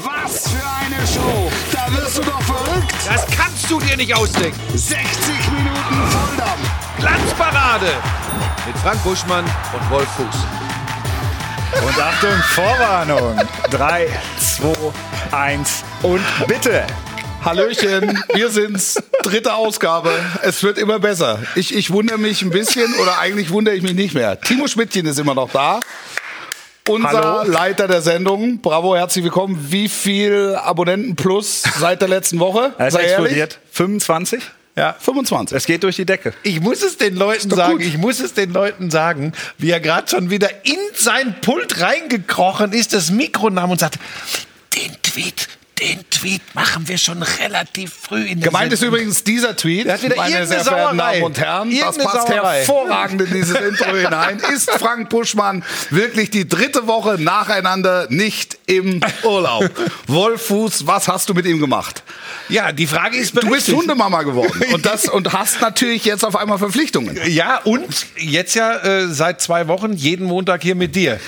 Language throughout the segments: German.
Was für eine Show! Da wirst du doch verrückt! Das kannst du dir nicht ausdenken. 60 Minuten Volldampf! Glanzparade mit Frank Buschmann und Wolf Fuß. Und Achtung, Vorwarnung. 3, 2, 1 und bitte. Hallöchen, wir sind's. Dritte Ausgabe. Es wird immer besser. Ich, ich wundere mich ein bisschen oder eigentlich wundere ich mich nicht mehr. Timo Schmidtchen ist immer noch da. Unser Hallo. Leiter der Sendung. Bravo, herzlich willkommen. Wie viel Abonnenten plus seit der letzten Woche? Es explodiert. 25? Ja, 25. Es geht durch die Decke. Ich muss es den Leuten sagen, gut. ich muss es den Leuten sagen, wie er gerade schon wieder in sein Pult reingekrochen ist, das Mikro nahm und sagte, den Tweet, den Tweet machen wir schon relativ früh in der Gemeint ist Sendung. übrigens dieser Tweet, Der hat wieder meine sehr verehrten. Damen und Herren. Das passt Sauerei. hervorragend in dieses Intro hinein. Ist Frank Buschmann wirklich die dritte Woche nacheinander nicht im Urlaub? Wolfuß, was hast du mit ihm gemacht? Ja, die Frage ist Du bist berechtigt. Hundemama geworden und, das, und hast natürlich jetzt auf einmal Verpflichtungen. Ja, und jetzt ja äh, seit zwei Wochen jeden Montag hier mit dir.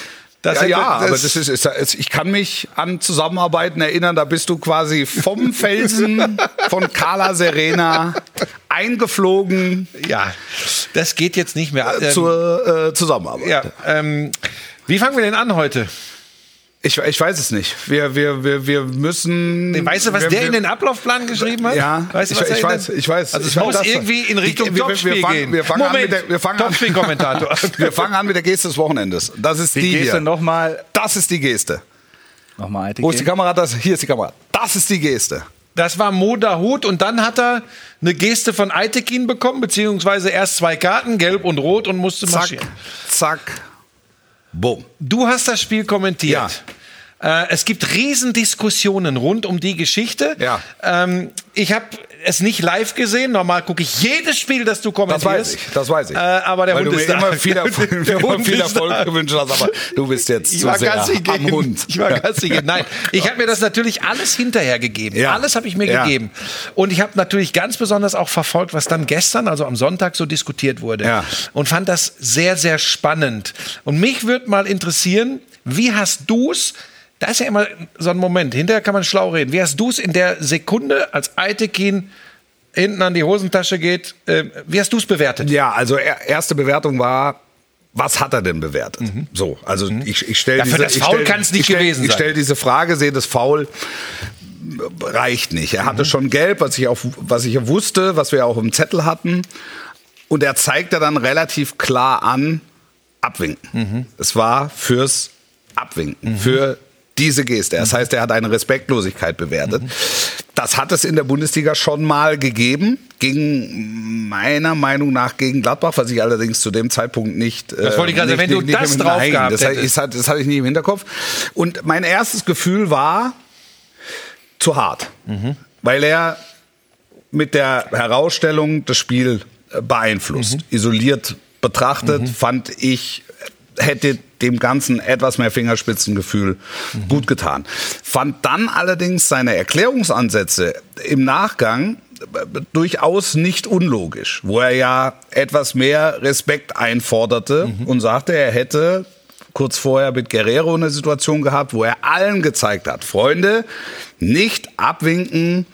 Das Ja, ja, aber das ist, ist, ich kann mich an Zusammenarbeiten erinnern, da bist du quasi vom Felsen von Cala Serena eingeflogen Ja, das geht jetzt nicht mehr. Ähm, zur äh, Zusammenarbeit. ja, ähm, wie fangen wir denn an heute? Ich, ich weiß es nicht. Wir, wir, wir, wir müssen. Weißt du, was wir, der wir, in den Ablaufplan geschrieben hat? Ja, weißt du, ich- was ich in weiß, ich weiß, Also ich es muss irgendwie in Richtung Wir- wir- wir Topspiel fangen- gehen. wir fangen an Moment, mit der- wir fangen an- Topspiel-Kommentator. Wir fangen an mit der Geste des Wochenendes. Das ist die, Die Geste nochmal. Das ist die Geste. Nochmal Wo ist die. Kamera? Das, hier ist die Kamera. Das ist die Geste. Das war Moda Hut und dann hat er eine Geste von Aitekin bekommen, beziehungsweise erst zwei Karten, gelb und rot und musste Zack, marschieren. zack, bumm. Du hast das Spiel kommentiert. Äh, es gibt Riesendiskussionen rund um die Geschichte. Ja. Ähm, ich habe es nicht live gesehen. Normal gucke ich jedes Spiel, das du Das kommentierst. weiß ich, das weiß ich. Äh, aber der Weil Hund du mir ist da. immer viel, Erfolg, Der immer Hund viel Erfolg da. gewünscht hast, aber du bist jetzt Ich zu war sehr am. Hund. Ich war Gassi gehen. Nein, ich habe mir das natürlich alles hinterher gegeben. Ja. Alles habe ich mir Ja. gegeben. Und ich habe natürlich ganz besonders auch verfolgt, was dann gestern, also am Sonntag, so diskutiert wurde. Ja. Und fand das sehr, sehr spannend. Und mich würde mal interessieren, wie hast du's? Da ist ja immer so ein Moment, hinterher kann man schlau reden. Wie hast du's in der Sekunde, als Aitekin hinten an die Hosentasche geht, äh, wie hast du's bewertet? Ja, also er, erste Bewertung war, was hat er denn bewertet? So, also ich, ich stelle Ja, diese, das ich Foul stell- kann's nicht ich stell, gewesen Ich sein. stelle diese Frage, sehe das Foul reicht nicht. Er hatte schon gelb, was ich auch, was ich wusste, was wir auch im Zettel hatten. Und er zeigte dann relativ klar an, abwinken. Es war fürs Abwinken, für diese Geste. Das heißt, er hat eine Respektlosigkeit bewertet. Das hat es in der Bundesliga schon mal gegeben, ging meiner Meinung nach gegen Gladbach, was ich allerdings zu dem Zeitpunkt nicht. Das wollte ich gerade nicht- sagen, wenn du nicht- das nicht- drauf nein, gehabt das, das, das hatte ich nie im Hinterkopf. Und mein erstes Gefühl war zu hart, weil er mit der Herausstellung das Spiel äh, beeinflusst. Isoliert betrachtet fand ich, hätte dem Ganzen etwas mehr Fingerspitzengefühl gut getan. Fand dann allerdings seine Erklärungsansätze im Nachgang äh, durchaus nicht unlogisch, wo er ja etwas mehr Respekt einforderte und sagte, er hätte kurz vorher mit Guerrero eine Situation gehabt, wo er allen gezeigt hat, Freunde, nicht abwinken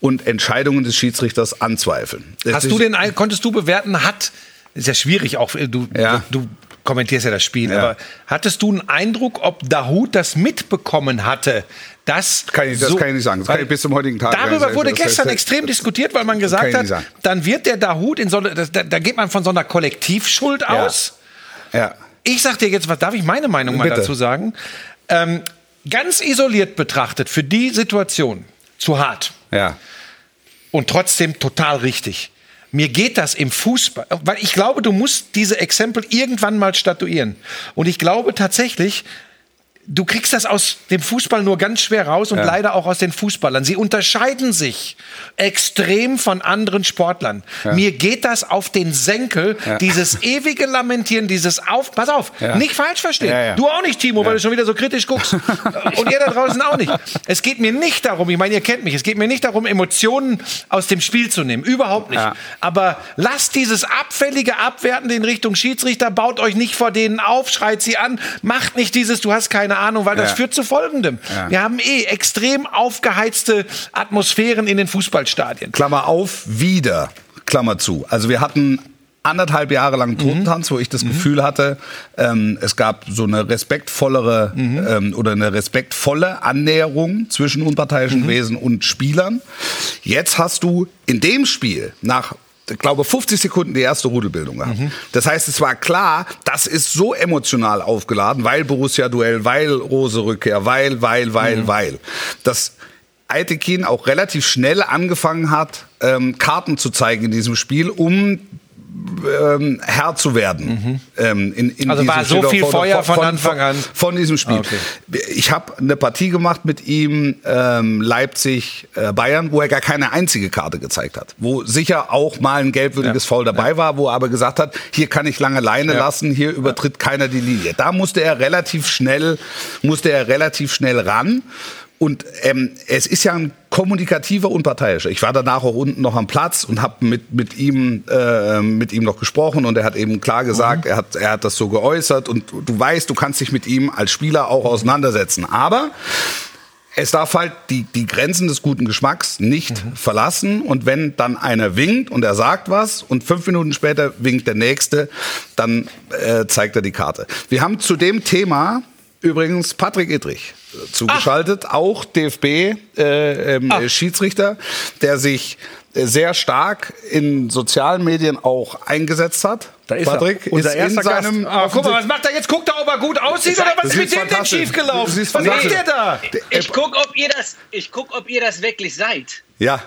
und Entscheidungen des Schiedsrichters anzweifeln. Das Hast du den, konntest du bewerten, hat, ist ja schwierig auch, du, Ja. du kommentierst ja das Spiel, Ja. aber hattest du einen Eindruck, ob Dahut das mitbekommen hatte? Das, Kann ich- das kann ich nicht sagen. Das kann ich bis zum heutigen Tag Darüber wurde sagen. Das- gestern das- extrem diskutiert, weil man gesagt hat, dann wird der Dahut in so eine, da, da geht man von so einer Kollektivschuld Ja. aus. Ja. Ich sag dir jetzt, was darf ich meine Meinung mal Bitte. dazu sagen? Ähm, ganz isoliert betrachtet, für die Situation zu hart Ja. und trotzdem total richtig. Mir geht das im Fußball, weil ich glaube, du musst diese Exempel irgendwann mal statuieren. Und ich glaube tatsächlich, du kriegst das aus dem Fußball nur ganz schwer raus und Ja. leider auch aus den Fußballern. Sie unterscheiden sich extrem von anderen Sportlern. Mir geht das auf den Senkel, Ja. dieses ewige Lamentieren, dieses Auf, pass auf, Ja. nicht falsch verstehen. Ja, ja. Du auch nicht, Timo, weil du schon wieder so kritisch guckst. und ihr da draußen auch nicht. Es geht mir nicht darum, ich meine, ihr kennt mich, es geht mir nicht darum, Emotionen aus dem Spiel zu nehmen. Überhaupt nicht. Ja. Aber lasst dieses abfällige Abwerten in Richtung Schiedsrichter, baut euch nicht vor denen auf, schreit sie an, macht nicht dieses, du hast keine keine Ahnung, weil das Ja. führt zu Folgendem. Ja. Wir haben eh extrem aufgeheizte Atmosphären in den Fußballstadien. Klammer auf, wieder, Klammer zu. Also wir hatten anderthalb Jahre lang Totentanz, wo ich das Gefühl hatte, ähm, es gab so eine respektvollere ähm, oder eine respektvolle Annäherung zwischen unparteiischen Wesen und Spielern. Jetzt hast du in dem Spiel nach ich glaube 50 Sekunden die erste Rudelbildung gehabt. Das heißt, es war klar, das ist so emotional aufgeladen, weil Borussia-Duell, weil Rose-Rückkehr, weil, weil, weil, weil. Das Aitekin auch relativ schnell angefangen hat, ähm, Karten zu zeigen in diesem Spiel, um ähm, Herr zu werden. Ähm, in, in Also war so viel Feuer von Anfang an? Von diesem Spiel. Ah, okay. Ich habe eine Partie gemacht mit ihm, ähm, Leipzig, äh, Bayern, wo er gar keine einzige Karte gezeigt hat. Wo sicher auch mal ein gelbwürdiges Foul dabei war, wo er aber gesagt hat, hier kann ich lange Leine lassen, hier übertritt keiner die Linie. Da musste er relativ schnell, musste er relativ schnell ran. Und ähm, es ist ja ein kommunikativer Unparteiischer. Ich war danach auch unten noch am Platz und habe mit, mit, ihm, äh, mit ihm noch gesprochen und er hat eben klar gesagt, er, hat, er hat das so geäußert und du weißt, du kannst dich mit ihm als Spieler auch auseinandersetzen. Aber es darf halt die, die Grenzen des guten Geschmacks nicht verlassen. Und wenn dann einer winkt und er sagt was und fünf Minuten später winkt der Nächste, dann äh, zeigt er die Karte. Wir haben zu dem Thema übrigens Patrick Idrich äh, zugeschaltet, auch DFB äh, äh, Schiedsrichter, der sich äh, sehr stark in sozialen Medien auch eingesetzt hat. Da ist er. Patrick Unser ist erster in seinem Ah, guck mal, was macht er jetzt? Guckt er, ob er gut aussieht oder was ist mit dem denn schiefgelaufen? Was macht der da? Ich guck, ob ihr das, ich guck, ob ihr das wirklich seid. ja,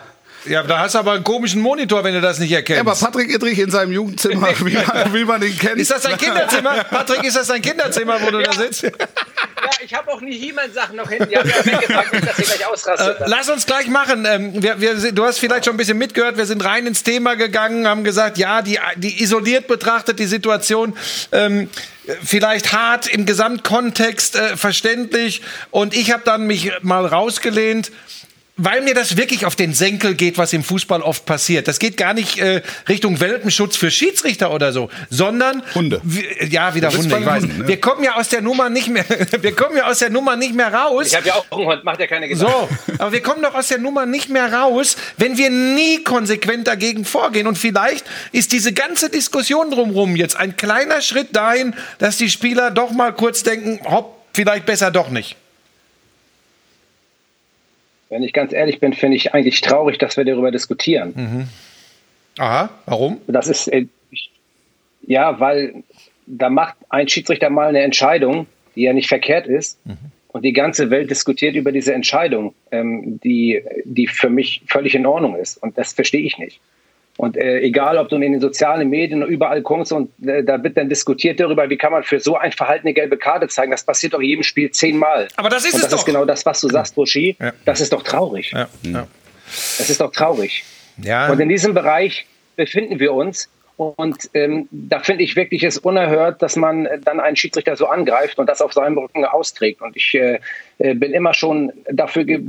Ja, da hast du aber einen komischen Monitor, wenn du das nicht erkennst. Ja, aber Patrick Idrich in seinem Jugendzimmer, wie man, wie man ihn kennt. ist das dein Kinderzimmer? Patrick, ist das dein Kinderzimmer, wo du da sitzt? Ja, ich habe auch nie He-Man-Sachen noch hinten. Die haben ja weggepackt, nicht, dass ihr gleich ausrastet. Äh, lass uns gleich machen. Ähm, wir, wir, du hast vielleicht schon ein bisschen mitgehört. Wir sind rein ins Thema gegangen, haben gesagt, ja, die, die isoliert betrachtet die Situation ähm, vielleicht hart im Gesamtkontext äh, verständlich. Und ich habe dann mich mal rausgelehnt. Weil mir das wirklich auf den Senkel geht, was im Fußball oft passiert. Das geht gar nicht äh, Richtung Welpenschutz für Schiedsrichter oder so, sondern Hunde. Wir, ja, wieder Hunde. Ich weiß. Hunden, ne? Wir kommen ja aus der Nummer nicht mehr. Wir kommen ja aus der Nummer nicht mehr raus. ich habe ja auch einen Hund, macht ja keine Gedanken. So, aber wir kommen doch aus der Nummer nicht mehr raus, wenn wir nie konsequent dagegen vorgehen. Und vielleicht ist diese ganze Diskussion drumherum jetzt ein kleiner Schritt dahin, dass die Spieler doch mal kurz denken, hopp, vielleicht besser doch nicht. Wenn ich ganz ehrlich bin, finde ich eigentlich traurig, dass wir darüber diskutieren. Aha, warum? Das ist, äh, ja, weil da macht ein Schiedsrichter mal eine Entscheidung, die ja nicht verkehrt ist. Und die ganze Welt diskutiert über diese Entscheidung, ähm, die, die für mich völlig in Ordnung ist. Und das verstehe ich nicht. Und äh, egal, ob du in den sozialen Medien überall kommst und äh, da wird dann diskutiert darüber, wie kann man für so ein Verhalten eine gelbe Karte zeigen. Das passiert doch in jedem Spiel zehnmal. Aber das ist und es das doch. ist genau das, was du sagst, Roshi. Ja. Das ist doch traurig. Ja, ja. Das ist doch traurig. ja. Und in diesem Bereich befinden wir uns. Und ähm, da finde ich wirklich es unerhört, dass man dann einen Schiedsrichter so angreift und das auf seinem Rücken austrägt. Und ich äh, äh, bin immer schon dafür, ge-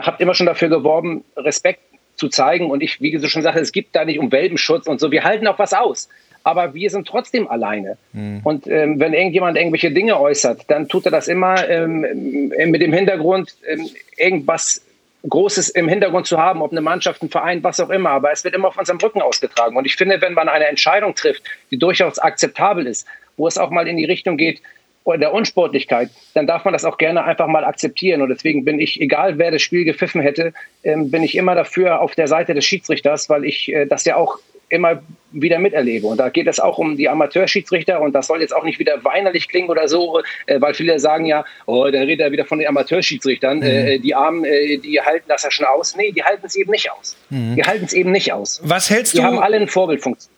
habe immer schon dafür geworben, Respekt zu zeigen. Und ich, wie du schon sagst, es gibt da nicht um Welpenschutz und so. Wir halten auch was aus. Aber wir sind trotzdem alleine. Und ähm, wenn irgendjemand irgendwelche Dinge äußert, dann tut er das immer ähm, äh, mit dem Hintergrund, ähm, irgendwas Großes im Hintergrund zu haben, ob eine Mannschaft, ein Verein, was auch immer. Aber es wird immer auf unserem Rücken ausgetragen. Und ich finde, wenn man eine Entscheidung trifft, die durchaus akzeptabel ist, wo es auch mal in die Richtung geht, der Unsportlichkeit, dann darf man das auch gerne einfach mal akzeptieren. Und deswegen bin ich, egal wer das Spiel gepfiffen hätte, ähm, bin ich immer dafür auf der Seite des Schiedsrichters, weil ich äh, das ja auch immer wieder miterlebe. Und da geht es auch um die Amateurschiedsrichter und das soll jetzt auch nicht wieder weinerlich klingen oder so, äh, weil viele sagen ja, oh, da redet er wieder von den Amateurschiedsrichtern, äh, die Armen, äh, die halten das ja schon aus. Nee, die halten es eben nicht aus. Die halten es eben nicht aus. Was hältst Die du? haben alle eine Vorbildfunktion.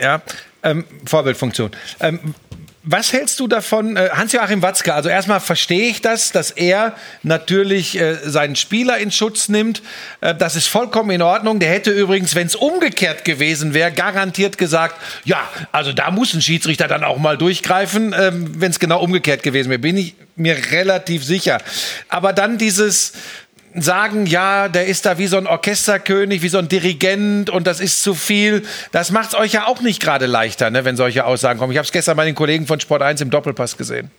Ja, ähm, Vorbildfunktion. Ähm, was hältst du davon, äh, Hans-Joachim Watzke? Also erstmal verstehe ich das, dass er natürlich äh, seinen Spieler in Schutz nimmt. Äh, das ist vollkommen in Ordnung. Der hätte übrigens, wenn es umgekehrt gewesen wäre, garantiert gesagt, ja, also da muss ein Schiedsrichter dann auch mal durchgreifen, ähm, wenn es genau umgekehrt gewesen wäre. Bin ich mir relativ sicher. Aber dann dieses sagen, ja, der ist da wie so ein Orchesterkönig, wie so ein Dirigent und das ist zu viel. Das macht es euch ja auch nicht gerade leichter, ne, wenn solche Aussagen kommen. Ich habe es gestern bei den Kollegen von Sport 1 im Doppelpass gesehen.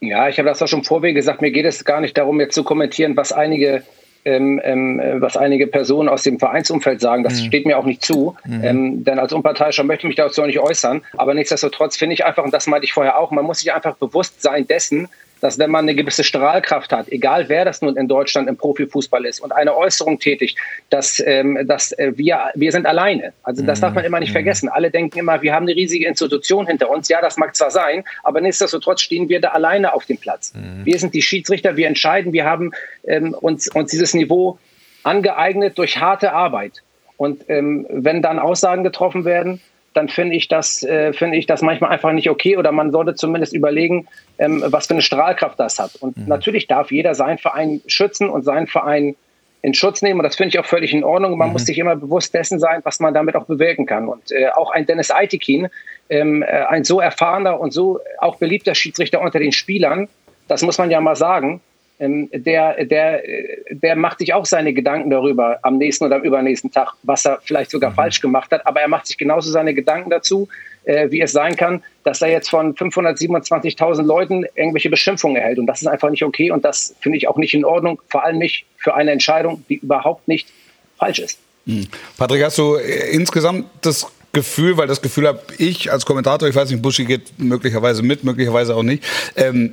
Ja, ich habe das auch schon vorweg gesagt. Mir geht es gar nicht darum, jetzt zu kommentieren, was einige ähm, ähm, was einige Personen aus dem Vereinsumfeld sagen. Das mhm. steht mir auch nicht zu. Mhm. Ähm, denn als Unparteiischer möchte ich mich dazu nicht äußern. Aber nichtsdestotrotz finde ich einfach, und das meinte ich vorher auch, man muss sich einfach bewusst sein dessen, dass wenn man eine gewisse Strahlkraft hat, egal wer das nun in Deutschland im Profifußball ist und eine Äußerung tätigt, dass, ähm, dass äh, wir, wir sind alleine. Also das darf man immer nicht mhm. vergessen. Alle denken immer, wir haben eine riesige Institution hinter uns. Ja, das mag zwar sein, aber nichtsdestotrotz stehen wir da alleine auf dem Platz. Mhm. Wir sind die Schiedsrichter, wir entscheiden, wir haben ähm, uns, uns dieses Niveau angeeignet durch harte Arbeit. Und ähm, wenn dann Aussagen getroffen werden, dann finde ich das, äh, finde ich das manchmal einfach nicht okay oder man sollte zumindest überlegen, ähm, was für eine Strahlkraft das hat. Und mhm. natürlich darf jeder seinen Verein schützen und seinen Verein in Schutz nehmen. Und das finde ich auch völlig in Ordnung. Man mhm. muss sich immer bewusst dessen sein, was man damit auch bewirken kann. Und äh, auch ein Dennis Aitekin, ähm, äh, ein so erfahrener und so auch beliebter Schiedsrichter unter den Spielern, das muss man ja mal sagen, ähm, der, der, der macht sich auch seine Gedanken darüber am nächsten oder am übernächsten Tag, was er vielleicht sogar mhm. falsch gemacht hat. Aber er macht sich genauso seine Gedanken dazu, äh, wie es sein kann, dass er jetzt von 527.000 Leuten irgendwelche Beschimpfungen erhält. Und das ist einfach nicht okay und das finde ich auch nicht in Ordnung, vor allem nicht für eine Entscheidung, die überhaupt nicht falsch ist. Mhm. Patrick, hast du äh, insgesamt das Gefühl, weil das Gefühl habe ich als Kommentator, ich weiß nicht, Buschi geht möglicherweise mit, möglicherweise auch nicht, ähm,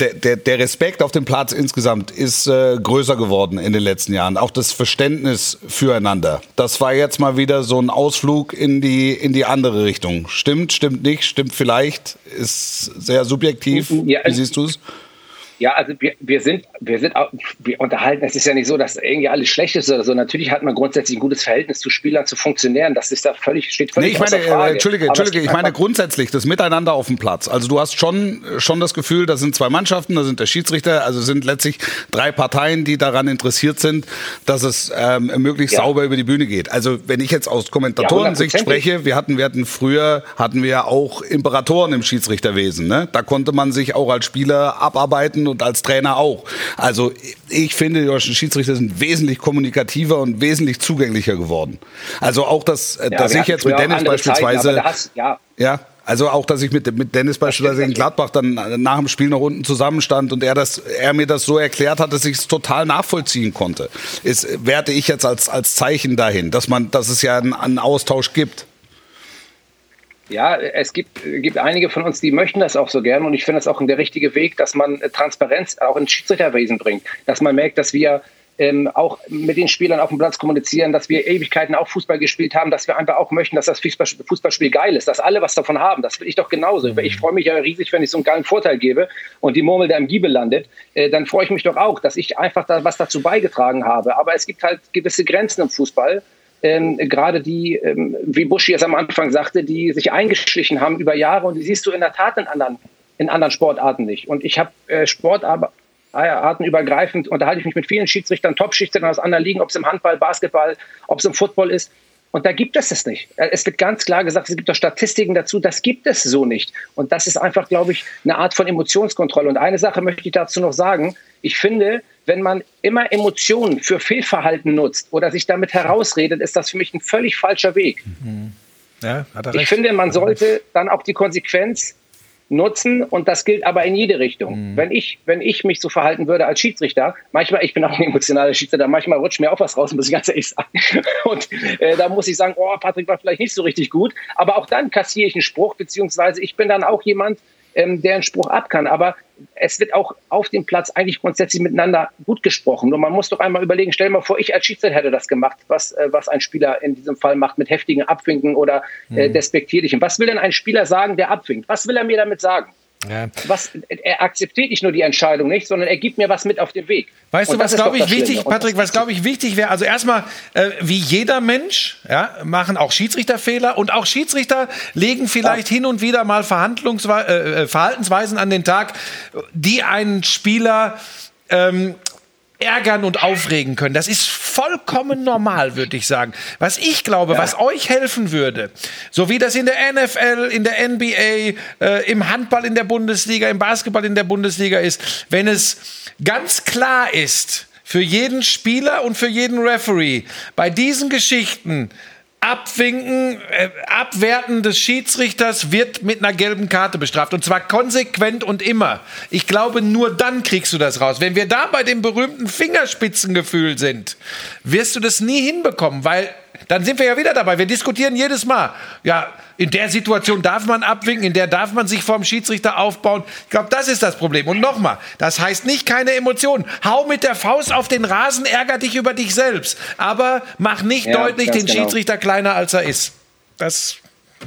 der, der, der Respekt auf dem Platz insgesamt ist äh, größer geworden in den letzten Jahren. Auch das Verständnis füreinander. Das war jetzt mal wieder so ein Ausflug in die, in die andere Richtung. Stimmt, stimmt nicht, stimmt vielleicht, ist sehr subjektiv. Ja, Wie siehst du es? Ja, also wir, wir sind, wir sind auch, wir unterhalten, es ist ja nicht so, dass irgendwie alles schlecht ist oder so. Natürlich hat man grundsätzlich ein gutes Verhältnis zu Spielern, zu Funktionären. Das ist da völlig, steht völlig nee, ich meine, Frage. Entschuldige, Entschuldige, ich meine grundsätzlich das Miteinander auf dem Platz. Also du hast schon, schon das Gefühl, da sind zwei Mannschaften, da sind der Schiedsrichter, also sind letztlich drei Parteien, die daran interessiert sind, dass es ähm, möglichst ja. sauber über die Bühne geht. Also wenn ich jetzt aus Kommentatorensicht ja, spreche, wir hatten, wir hatten früher, hatten wir auch Imperatoren im Schiedsrichterwesen. Ne? Da konnte man sich auch als Spieler abarbeiten und als Trainer auch. Also ich finde, die deutschen Schiedsrichter sind wesentlich kommunikativer und wesentlich zugänglicher geworden. Also auch, dass, äh, ja, dass ich jetzt mit Dennis beispielsweise... Zeiten, hast, ja. ja, also auch, dass ich mit, mit Dennis beispielsweise in Gladbach dann nach dem Spiel noch unten zusammenstand und er, das, er mir das so erklärt hat, dass ich es total nachvollziehen konnte. Ist, werte ich jetzt als, als Zeichen dahin, dass, man, dass es ja einen, einen Austausch gibt. Ja, es gibt, gibt einige von uns, die möchten das auch so gern und ich finde das auch der richtige Weg, dass man Transparenz auch ins Schiedsrichterwesen bringt, dass man merkt, dass wir ähm, auch mit den Spielern auf dem Platz kommunizieren, dass wir Ewigkeiten auch Fußball gespielt haben, dass wir einfach auch möchten, dass das Fußballspiel geil ist, dass alle was davon haben. Das will ich doch genauso. Mhm. Ich freue mich ja riesig, wenn ich so einen geilen Vorteil gebe und die Murmel da im Giebel landet. Äh, dann freue ich mich doch auch, dass ich einfach da was dazu beigetragen habe. Aber es gibt halt gewisse Grenzen im Fußball ähm, gerade die, ähm, wie Buschi es am Anfang sagte, die sich eingeschlichen haben über Jahre und die siehst du in der Tat in anderen, in anderen Sportarten nicht. Und ich habe äh, Sportarten übergreifend unterhalte ich mich mit vielen Schiedsrichtern, Top-Schiedsrichtern aus anderen Ligen, ob es im Handball, Basketball, ob es im Football ist. Und da gibt es es nicht. Äh, es wird ganz klar gesagt, es gibt auch Statistiken dazu, das gibt es so nicht. Und das ist einfach, glaube ich, eine Art von Emotionskontrolle. Und eine Sache möchte ich dazu noch sagen. Ich finde, wenn man immer Emotionen für Fehlverhalten nutzt oder sich damit herausredet, ist das für mich ein völlig falscher Weg. Mhm. Ja, ich finde, man sollte dann auch die Konsequenz nutzen und das gilt aber in jede Richtung. Mhm. Wenn ich, wenn ich mich so verhalten würde als Schiedsrichter, manchmal, ich bin auch ein emotionaler Schiedsrichter, manchmal rutscht mir auch was raus, muss ich ganz ehrlich sagen. Und äh, da muss ich sagen, oh, Patrick war vielleicht nicht so richtig gut, aber auch dann kassiere ich einen Spruch, beziehungsweise ich bin dann auch jemand, ähm, der einen Spruch ab kann. Aber es wird auch auf dem Platz eigentlich grundsätzlich miteinander gut gesprochen. Und man muss doch einmal überlegen, stell dir mal vor, ich als Schiedsrichter hätte das gemacht, was, äh, was ein Spieler in diesem Fall macht mit heftigen Abwinken oder äh, mhm. despektierlichem. Was will denn ein Spieler sagen, der abwinkt? Was will er mir damit sagen? Ja. Was, er akzeptiert nicht nur die Entscheidung nicht, sondern er gibt mir was mit auf den Weg. Weißt du, was glaube ich wichtig, Patrick, was glaube ich wichtig wäre? Also erstmal, äh, wie jeder Mensch, ja, machen auch Schiedsrichter Fehler und auch Schiedsrichter legen vielleicht ja. hin und wieder mal Verhandlungswe äh, äh, Verhaltensweisen an den Tag, die einen Spieler ähm, ärgern und aufregen können. Das ist vollkommen normal, würde ich sagen. Was ich glaube, ja. was euch helfen würde, so wie das in der NFL, in der NBA, äh, im Handball in der Bundesliga, im Basketball in der Bundesliga ist, wenn es ganz klar ist, für jeden Spieler und für jeden Referee, bei diesen Geschichten Abwinken, äh, Abwerten des Schiedsrichters wird mit einer gelben Karte bestraft. Und zwar konsequent und immer. Ich glaube, nur dann kriegst du das raus. Wenn wir da bei dem berühmten Fingerspitzengefühl sind, wirst du das nie hinbekommen, weil dann sind wir ja wieder dabei. Wir diskutieren jedes Mal. Ja, in der Situation darf man abwinken, in der darf man sich vorm Schiedsrichter aufbauen. Ich glaube, das ist das Problem. Und nochmal, das heißt nicht keine Emotionen. Hau mit der Faust auf den Rasen, ärger dich über dich selbst. Aber mach nicht Ja, deutlich den genau. Schiedsrichter kleiner, als er ist. Das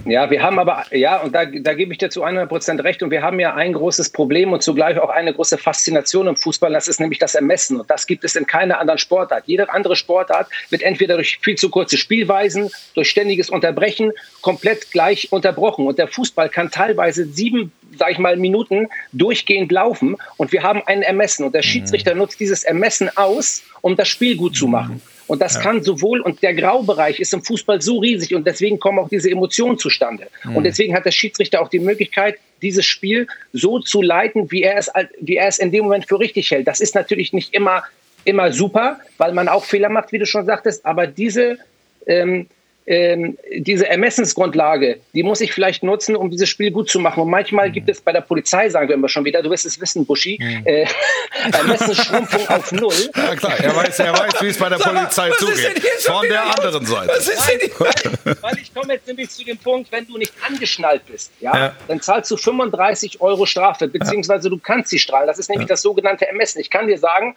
Ja, wir haben aber, ja, und da, da gebe ich dir zu 100 Prozent recht. Und wir haben ja ein großes Problem und zugleich auch eine große Faszination im Fußball. Das ist nämlich das Ermessen. Und das gibt es in keiner anderen Sportart. Jede andere Sportart wird entweder durch viel zu kurze Spielweisen, durch ständiges Unterbrechen komplett gleich unterbrochen. Und der Fußball kann teilweise sieben, sag ich mal, Minuten durchgehend laufen. Und wir haben ein Ermessen. Und der Schiedsrichter nutzt dieses Ermessen aus, um das Spiel gut zu machen. Und das kann sowohl, und der Graubereich ist im Fußball so riesig und deswegen kommen auch diese Emotionen zustande. Und deswegen hat der Schiedsrichter auch die Möglichkeit, dieses Spiel so zu leiten, wie er es, wie er es in dem Moment für richtig hält. Das ist natürlich nicht immer, immer super, weil man auch Fehler macht, wie du schon sagtest, aber diese, ähm, ähm, diese Ermessensgrundlage, die muss ich vielleicht nutzen, um dieses Spiel gut zu machen. Und manchmal gibt es bei der Polizei, sagen wir immer schon wieder, du wirst es wissen, Buschi, äh, Ermessensschrumpfung auf Null. Ja, klar, er weiß, er weiß wie es bei der Polizei was ist denn zugeht. Von der los? anderen Seite. Die Weil, weil ich komme jetzt nämlich zu dem Punkt, wenn du nicht angeschnallt bist, ja, Ja. dann zahlst du 35 Euro Strafe, beziehungsweise du kannst sie strahlen. Das ist nämlich das sogenannte Ermessen. Ich kann dir sagen,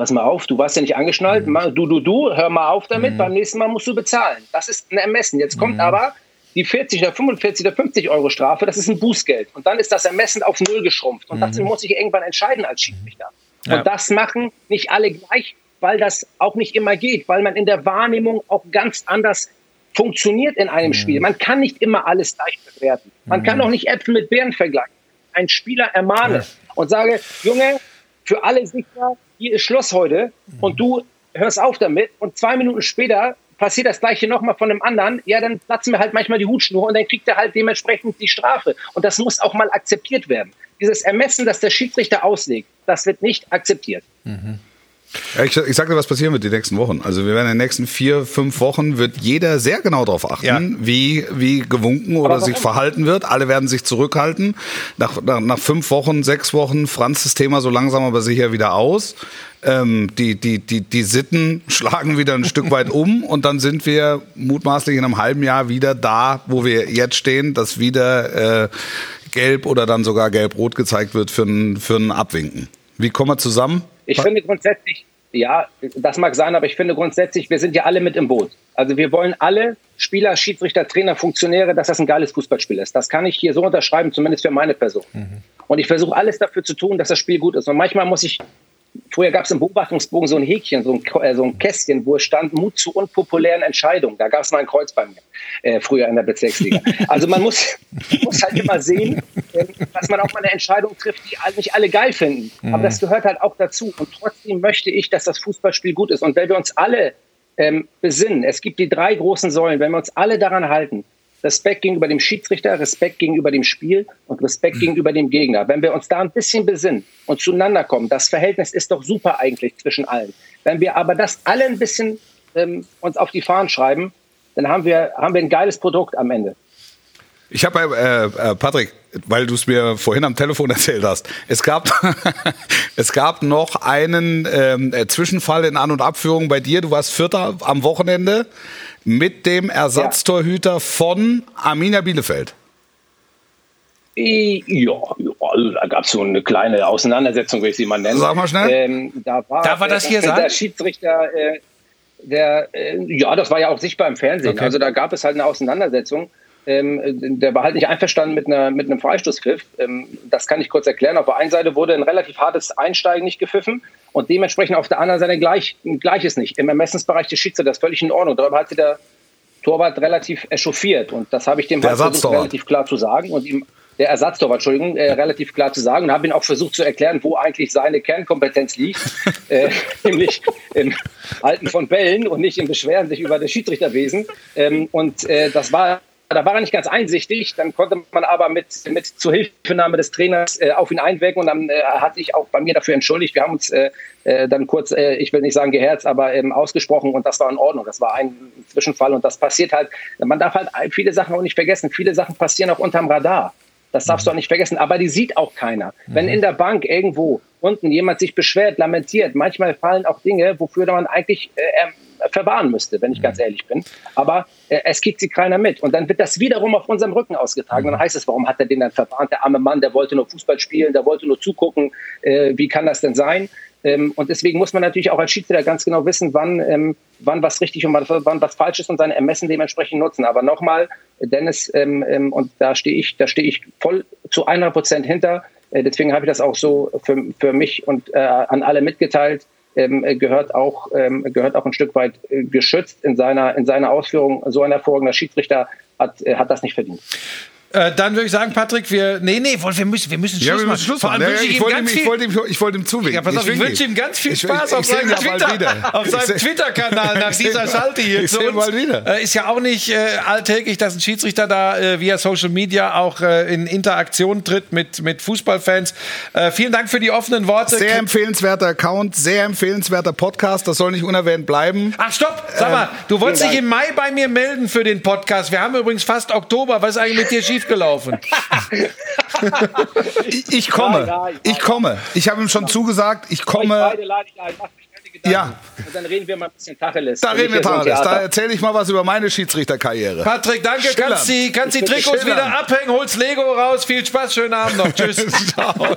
pass mal auf, du warst ja nicht angeschnallt, Mhm. du, du, du, hör mal auf damit, beim nächsten Mal musst du bezahlen. Das ist ein Ermessen. Jetzt kommt Mhm. aber die 40 oder 45 oder 50 Euro Strafe, das ist ein Bußgeld. Und dann ist das Ermessen auf Null geschrumpft. Und das muss ich irgendwann entscheiden als Schiedsrichter. Mhm. Ja. Und das machen nicht alle gleich, weil das auch nicht immer geht, weil man in der Wahrnehmung auch ganz anders funktioniert in einem Spiel. Man kann nicht immer alles gleich bewerten. Man kann auch nicht Äpfel mit Birnen vergleichen. Ein Spieler ermahne und sage, Junge, für alle sicher, hier ist Schluss heute und du hörst auf damit und zwei Minuten später passiert das gleiche nochmal von einem anderen, ja, dann platzen wir halt manchmal die Hutschnur und dann kriegt er halt dementsprechend die Strafe. Und das muss auch mal akzeptiert werden. Dieses Ermessen, das der Schiedsrichter auslegt, das wird nicht akzeptiert. Ja, ich, ich sag dir, was passieren wird die nächsten Wochen. Also wir werden in den nächsten vier, fünf Wochen wird jeder sehr genau darauf achten, Ja. wie, wie gewunken oder warum? sich verhalten wird. Alle werden sich zurückhalten. Nach, nach, nach fünf Wochen, sechs Wochen franzt das Thema so langsam aber sicher wieder aus. Ähm, die, die, die, die Sitten schlagen wieder ein Stück weit um und dann sind wir mutmaßlich in einem halben Jahr wieder da, wo wir jetzt stehen, dass wieder äh, gelb oder dann sogar gelb-rot gezeigt wird für ein, für ein Abwinken. Wie kommen wir zusammen? Ich finde grundsätzlich, ja, das mag sein, aber ich finde grundsätzlich, wir sind ja alle mit im Boot. Also wir wollen alle Spieler, Schiedsrichter, Trainer, Funktionäre, dass das ein geiles Fußballspiel ist. Das kann ich hier so unterschreiben, zumindest für meine Person. Und ich versuche alles dafür zu tun, dass das Spiel gut ist. Und manchmal muss ich, früher gab es im Beobachtungsbogen so ein Häkchen, so ein, äh, so ein Kästchen, wo es stand Mut zu unpopulären Entscheidungen. Da gab es mal ein Kreuz bei mir, äh, früher in der Bezirksliga. Also man muss, muss halt immer sehen, äh, dass man auch mal eine Entscheidung trifft, die nicht alle geil finden. Aber das gehört halt auch dazu. Und trotzdem möchte ich, dass das Fußballspiel gut ist. Und wenn wir uns alle ähm, besinnen, es gibt die drei großen Säulen, wenn wir uns alle daran halten, Respekt gegenüber dem Schiedsrichter, Respekt gegenüber dem Spiel und Respekt gegenüber dem Gegner. Wenn wir uns da ein bisschen besinnen und zueinander kommen, das Verhältnis ist doch super eigentlich zwischen allen. Wenn wir aber das alle ein bisschen ähm, uns auf die Fahnen schreiben, dann haben wir, haben wir ein geiles Produkt am Ende. Ich habe, äh, äh, Patrick, weil du es mir vorhin am Telefon erzählt hast, es gab, es gab noch einen ähm, äh, Zwischenfall in An- und Abführung bei dir. Du warst Vierter am Wochenende mit dem Ersatztorhüter von Arminia Bielefeld. Ja, ja also da gab es so eine kleine Auseinandersetzung, will ich sie mal nennen. Sag mal schnell. Ähm, da war, Darf er das hier der, sagen? Der Schiedsrichter, äh, der, äh, ja, das war ja auch sichtbar im Fernsehen. Okay. Also da gab es halt eine Auseinandersetzung. Ähm, der war halt nicht einverstanden mit, einer, mit einem Freistoßpfiff. Ähm, das kann ich kurz erklären. Auf der einen Seite wurde ein relativ hartes Einsteigen nicht gepfiffen und dementsprechend auf der anderen Seite gleich, gleiches nicht. Im Ermessensbereich des Schiedsrichters völlig in Ordnung. Darüber hat sich der Torwart relativ echauffiert und das habe ich dem halt versucht, relativ klar zu sagen und ihm der Ersatztorwart, Entschuldigung, äh, relativ klar zu sagen und habe ihn auch versucht zu erklären, wo eigentlich seine Kernkompetenz liegt, äh, nämlich im Halten von Bällen und nicht im Beschweren sich über das Schiedsrichterwesen. Ähm, und äh, das war da war er nicht ganz einsichtig. Dann konnte man aber mit, mit Zuhilfenahme des Trainers äh, auf ihn einwirken und dann äh, hat sich auch bei mir dafür entschuldigt. Wir haben uns äh, äh, dann kurz, äh, ich will nicht sagen geherzt, aber ähm, ausgesprochen und das war in Ordnung. Das war ein Zwischenfall und das passiert halt. Man darf halt viele Sachen auch nicht vergessen. Viele Sachen passieren auch unterm Radar. Das darfst du auch nicht vergessen. Aber die sieht auch keiner. Wenn in der Bank irgendwo unten jemand sich beschwert, lamentiert, manchmal fallen auch Dinge, wofür man eigentlich äh, verwahren müsste, wenn ich ganz ehrlich bin. Aber äh, es kriegt sie keiner mit. Und dann wird das wiederum auf unserem Rücken ausgetragen. Und dann heißt es, warum hat er den dann verwarnt? Der arme Mann, der wollte nur Fußball spielen, der wollte nur zugucken. Äh, wie kann das denn sein? Ähm, und deswegen muss man natürlich auch als Schiedsrichter ganz genau wissen, wann, ähm, wann was richtig und wann was falsch ist und seine Ermessen dementsprechend nutzen. Aber nochmal, Dennis, ähm, ähm, und da stehe ich, da stehe ich voll zu 100 Prozent hinter. Äh, deswegen habe ich das auch so für, für mich und äh, an alle mitgeteilt. Ähm, gehört auch ähm, gehört auch ein Stück weit äh, geschützt in seiner in seiner Ausführung. So ein hervorragender Schiedsrichter hat äh, hat das nicht verdient. Äh, dann würde ich sagen, Patrick, wir. Nee, nee, wir müssen, wir müssen Schluss Ja, wir machen. müssen Schluss Vor allem machen. Ja, ich ich, wollte ihm, ich, wollte ihm, ich wollte ihm zuwinken. Ja, pass auf, ich, winke wünsche ihm ganz viel Ich- Spaß ich, auf ich, seinem bald Twitter, Ich Twitter-Kanal nach Ich dieser Schalte hier. ich sehe bald wieder. Äh, ist ja auch nicht äh, alltäglich, dass ein Schiedsrichter da äh, via Social Media auch in Interaktion tritt mit, mit Fußballfans. Vielen Dank für die offenen Worte. Sehr empfehlenswerter Account, sehr empfehlenswerter Podcast. Das soll nicht unerwähnt bleiben. Ach, stopp! Sag mal, du wolltest dich im Mai bei mir melden für den Podcast. Wir haben übrigens fast Oktober. Was ist eigentlich mit dir schiefgelaufen? Ich, komme. Ich komme. Ich habe ihm schon zugesagt, ich Euch komme. beide lade ich ein, macht Gedanken. Ja. Und dann reden wir mal ein bisschen Tacheles. Da reden wir hier so Tacheles. Da erzähle ich mal was über meine Schiedsrichterkarriere. Patrick, danke. Schillernd. Kannst die, kannst die Trikots Schillernd. wieder abhängen, holst Lego raus. Viel Spaß, schönen Abend noch. Tschüss. Ciao.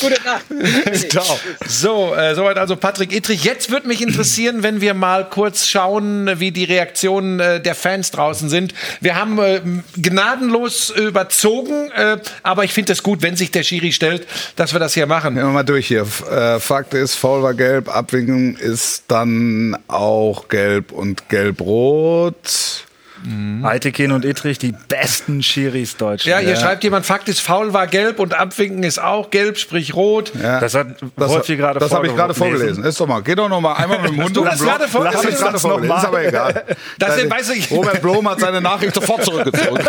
Gute Nacht. Ciao. So, äh, soweit also Patrick Ittrich. Jetzt würde mich interessieren, wenn wir mal kurz schauen, wie die Reaktionen äh, der Fans draußen sind. Wir haben äh, gnadenlos überzogen, äh, aber ich finde es gut, wenn sich der Schiri stellt, dass wir das hier machen. Gehen wir mal durch hier. F- Äh, Fakt ist, Foul war gelb, Abwinken ist dann auch gelb und gelb-rot. Eitekin und Ittrich, die besten Schiris Deutschlands. Ja, hier schreibt jemand, Fakt ist, faul war gelb und Abwinken ist auch gelb, sprich rot. Ja. Das hat Das, Wolfi gerade das habe ich gerade vorgelesen. Ist doch mal. Geh doch noch mal einmal mit dem Hund du um den das Block. gerade vorgelesen? Das hab ich gerade vorgelesen. Ist aber egal. Das sind- weiß ich- Robert Blom hat seine Nachricht sofort zurückgezogen.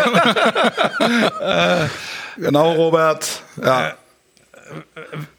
genau, Robert. Ja.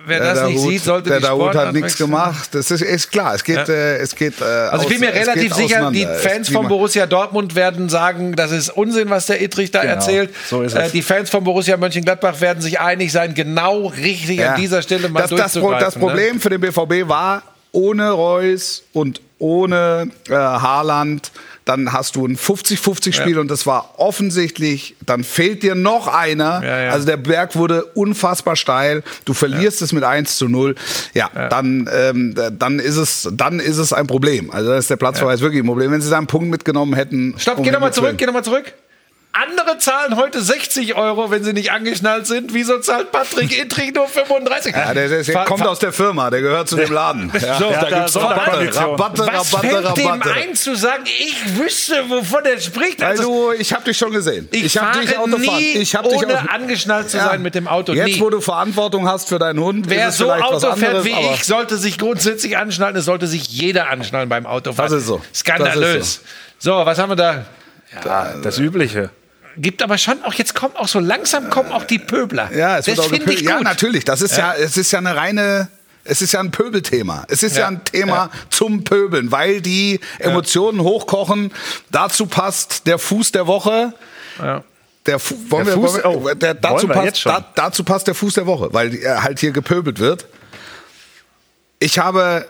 Wer das nicht Dahut- sieht, sollte der Sportart hat nichts gemacht. Das ist, ist klar. Es geht, äh, es geht. Äh, Also ich bin mir relativ sicher, die Fans von Borussia Dortmund werden sagen, das ist Unsinn, was der Ittrich da erzählt. so ist Äh, es. die Fans von Borussia Mönchengladbach werden sich einig sein, genau richtig an dieser Stelle mal das, das, Pro- das Problem für den BVB war, ohne Reus und ohne äh, Haaland, dann hast du ein 50-50-Spiel und das war offensichtlich, dann fehlt dir noch einer. Ja, ja. Also der Berg wurde unfassbar steil. Du verlierst es mit 1 zu 0. Ja, Dann, ähm, dann, ist es, dann ist es ein Problem. Also da ist der Platzverweis wirklich ein Problem. Wenn sie da einen Punkt mitgenommen hätten. Stopp, um geh nochmal zurück, geh nochmal zurück. Andere zahlen heute 60 Euro, wenn sie nicht angeschnallt sind. Wieso zahlt Patrick Ittrich nur 35? Ja, der, der, der kommt aus der Firma, der gehört zu dem Laden. Ja, So, da da gibt's. Rabatte, Rabatte, Was Rabatte, fällt dem Rabatte. ein zu sagen, ich wüsste, wovon er spricht? Also, du, ich habe dich schon gesehen. ich, hab fahre dich Auto fahren. nie, Ich hab dich ohne Auto- angeschnallt zu Ja. sein mit dem Auto. Jetzt, nie. wo du Verantwortung hast für deinen Hund, Wer ist es so Auto fährt wie ich, sollte sich grundsätzlich anschnallen. Es sollte sich jeder anschnallen beim Autofahren. Das ist so. Skandalös. Ist so. was haben wir da? Ja, das Übliche. Gibt aber schon auch, jetzt kommt auch so langsam kommen auch die Pöbler. Ja, es wird das auch finde ich gut. Ja, natürlich. Das ist ja. es ist ja eine reine. Es ist ja ein Pöbelthema. Es ist ja, Ja. ein Thema zum Pöbeln, weil die Emotionen hochkochen. Dazu passt der Fuß der Woche. Ja. Der, Fu wollen Der wir, Fuß- wollen wir, oh, der, dazu, passt, da, dazu passt der Fuß der Woche, weil äh, halt hier gepöbelt wird. Ich habe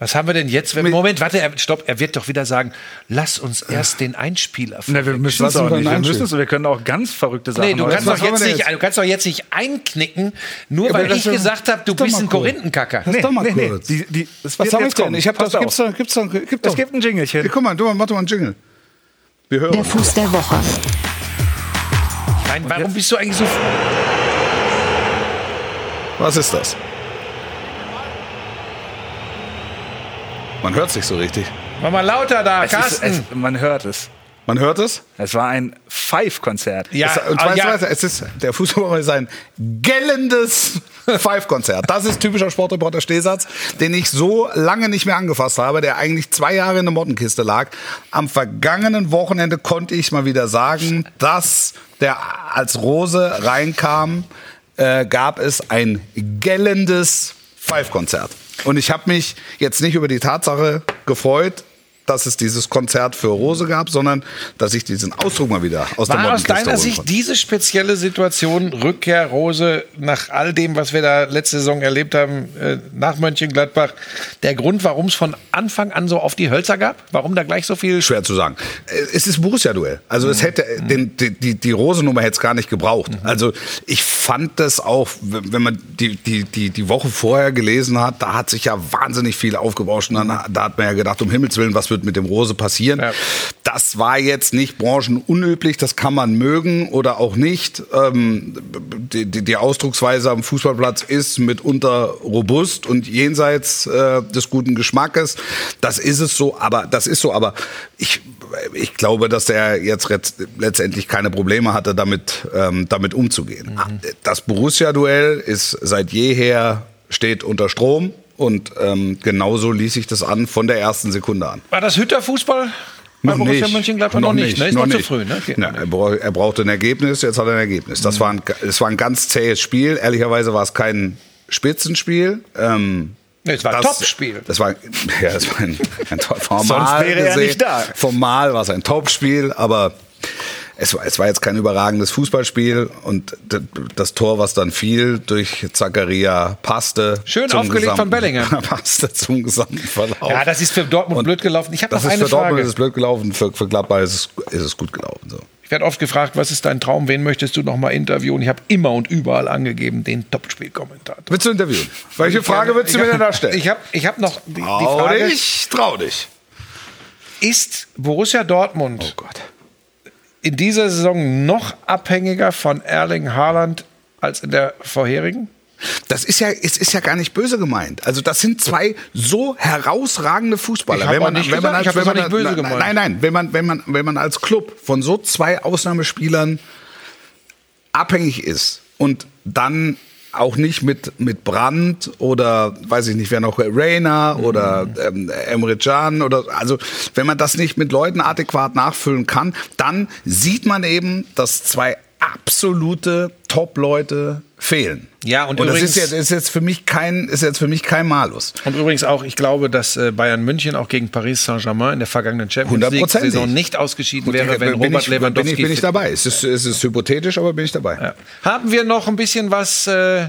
Was haben wir denn jetzt? Moment, warte, er, stopp, er wird doch wieder sagen, lass uns erst den Einspieler Ne, wir müssen es auch nicht. Wir, müssen es, wir können auch ganz verrückte Sachen Nee, du kannst, doch jetzt nicht, jetzt? du kannst doch jetzt nicht einknicken, nur weil ich gesagt habe, du bist ein cool. Korinthenkacker. Das ist doch mal kurz. die, die, das Was wird habe ich jetzt denn? kommen. Ich habe Passt das. Gibt's doch, gibt's doch, gibt's doch. Es gibt ein Jingelchen. Ja, guck mal, du, mach doch mal einen Jingle. Wir hören. Der Fuß der Woche. Nein, warum bist du eigentlich so. Was ist das? Man hört sich so richtig. Mach mal lauter da, Es ist, Carsten. es, man hört es. Man hört es? Es war ein Five-Konzert. ja, es, und ah, zwar, ja. es ist der Fußball ist ein gellendes Five-Konzert. Das ist typischer Sportreporter Stehsatz, den ich so lange nicht mehr angefasst habe, der eigentlich zwei Jahre in der Mottenkiste lag. Am vergangenen Wochenende konnte ich mal wieder sagen, dass der als Rose reinkam, äh, gab es ein gellendes Five-Konzert. Und ich habe mich jetzt nicht über die Tatsache gefreut, dass es dieses Konzert für Rose gab, sondern dass ich diesen Ausdruck mal wieder aus der War aus deiner Sicht konnte. diese spezielle Situation, Rückkehr Rose, nach all dem, was wir da letzte Saison erlebt haben, äh, nach Mönchengladbach, der Grund, warum es von Anfang an so auf die Hölzer gab? Warum da gleich so viel Schwer zu sagen. Äh, Es ist Borussia-Duell. Also es hätte den, die, die, die Rose-Nummer hätte es gar nicht gebraucht. Also ich fand das auch, wenn man die, die, die, die Woche vorher gelesen hat, da hat sich ja wahnsinnig viel aufgebauscht. Und dann, da hat man ja gedacht, um Himmels Willen, was wird mit dem Rose passieren? Ja. Das war jetzt nicht branchenunüblich, das kann man mögen oder auch nicht. Ähm, die, die, Ausdrucksweise am Fußballplatz ist mitunter robust und jenseits äh, des guten Geschmackes. Das ist es so, aber das ist so, aber ich, ich glaube, dass der jetzt letzt- letztendlich keine Probleme hatte, damit, ähm, damit umzugehen. Das Borussia-Duell ist seit jeher steht unter Strom und ähm, genauso ließ sich das an von der ersten Sekunde an. War das Hütterfußball bei Borussia Mönchengladbach noch, nicht? Ne? Ist noch, zu früh, ne? Okay. Ja, er, brauch, er brauchte ein Ergebnis, jetzt hat er ein Ergebnis. Das, war, ein, das war ein ganz zähes Spiel. Ehrlicherweise war es kein Spitzenspiel. Ähm, Nee, es war ein Topspiel. Das war, ja, das war ein, ein Top- formal wäre er gesehen, nicht da. Formal war es ein Topspiel, aber es war, es war jetzt kein überragendes Fußballspiel und das Tor, was dann fiel durch Zakaria, passte. Schön aufgelegt von Bellingham. passte zum gesamten Verlauf. Ja, das ist für Dortmund Und blöd gelaufen. Ich habe Das noch ist eine für Dortmund Frage. ist es blöd gelaufen, für, für Gladbach ist es, ist es gut gelaufen. So. Ich werde oft gefragt, was ist dein Traum? Wen möchtest du noch mal interviewen? Ich habe immer und überall angegeben, den Topspielkommentator. Willst du interviewen? Welche Frage würdest du mir denn da stellen? Ich habe ich hab noch die, die Trau Frage, dich, trau dich. ist Borussia Dortmund Oh Gott. In dieser Saison noch abhängiger von Erling Haaland als in der vorherigen? Das ist ja, es ist ja gar nicht böse gemeint. Also das sind zwei so herausragende Fußballer. Ich hab auch nicht gesagt, nicht böse gemeint. Nein, nein, wenn man, wenn man, wenn man als Club von so zwei Ausnahmespielern abhängig ist und dann auch nicht mit, mit Brandt oder weiß ich nicht, wer noch, Reina oder ähm, Emre Can oder also wenn man das nicht mit Leuten adäquat nachfüllen kann, dann sieht man eben, dass zwei absolute Top-Leute fehlen. Ja, und das übrigens- ist jetzt, ist jetzt für mich kein, ist jetzt für mich kein Malus. Und übrigens auch, ich glaube, dass äh, Bayern München auch gegen Paris Saint-Germain in der vergangenen Champions Hundertprozentig. League-Saison nicht ausgeschieden wäre, wenn Robert ich, Lewandowski bin ich, bin ich dabei. Es ist, es ist hypothetisch, aber bin ich dabei. Ja. Haben wir noch ein bisschen was? Äh,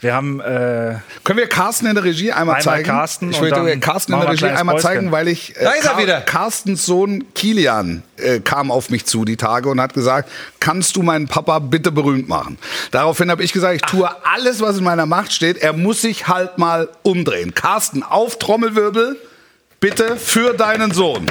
Wir haben äh, Können wir Carsten in der Regie einmal, Einmal zeigen? Carsten ich dann Carsten in der ein Regie einmal Päuschen. zeigen, weil ich äh, Da ist er wieder. Carstens Sohn Kilian äh, kam auf mich zu die Tage und hat gesagt, kannst du meinen Papa bitte berühmt machen? Daraufhin habe ich gesagt, ich tue alles, was in meiner Macht steht. Er muss sich halt mal umdrehen. Carsten, auf Trommelwirbel, bitte für deinen Sohn.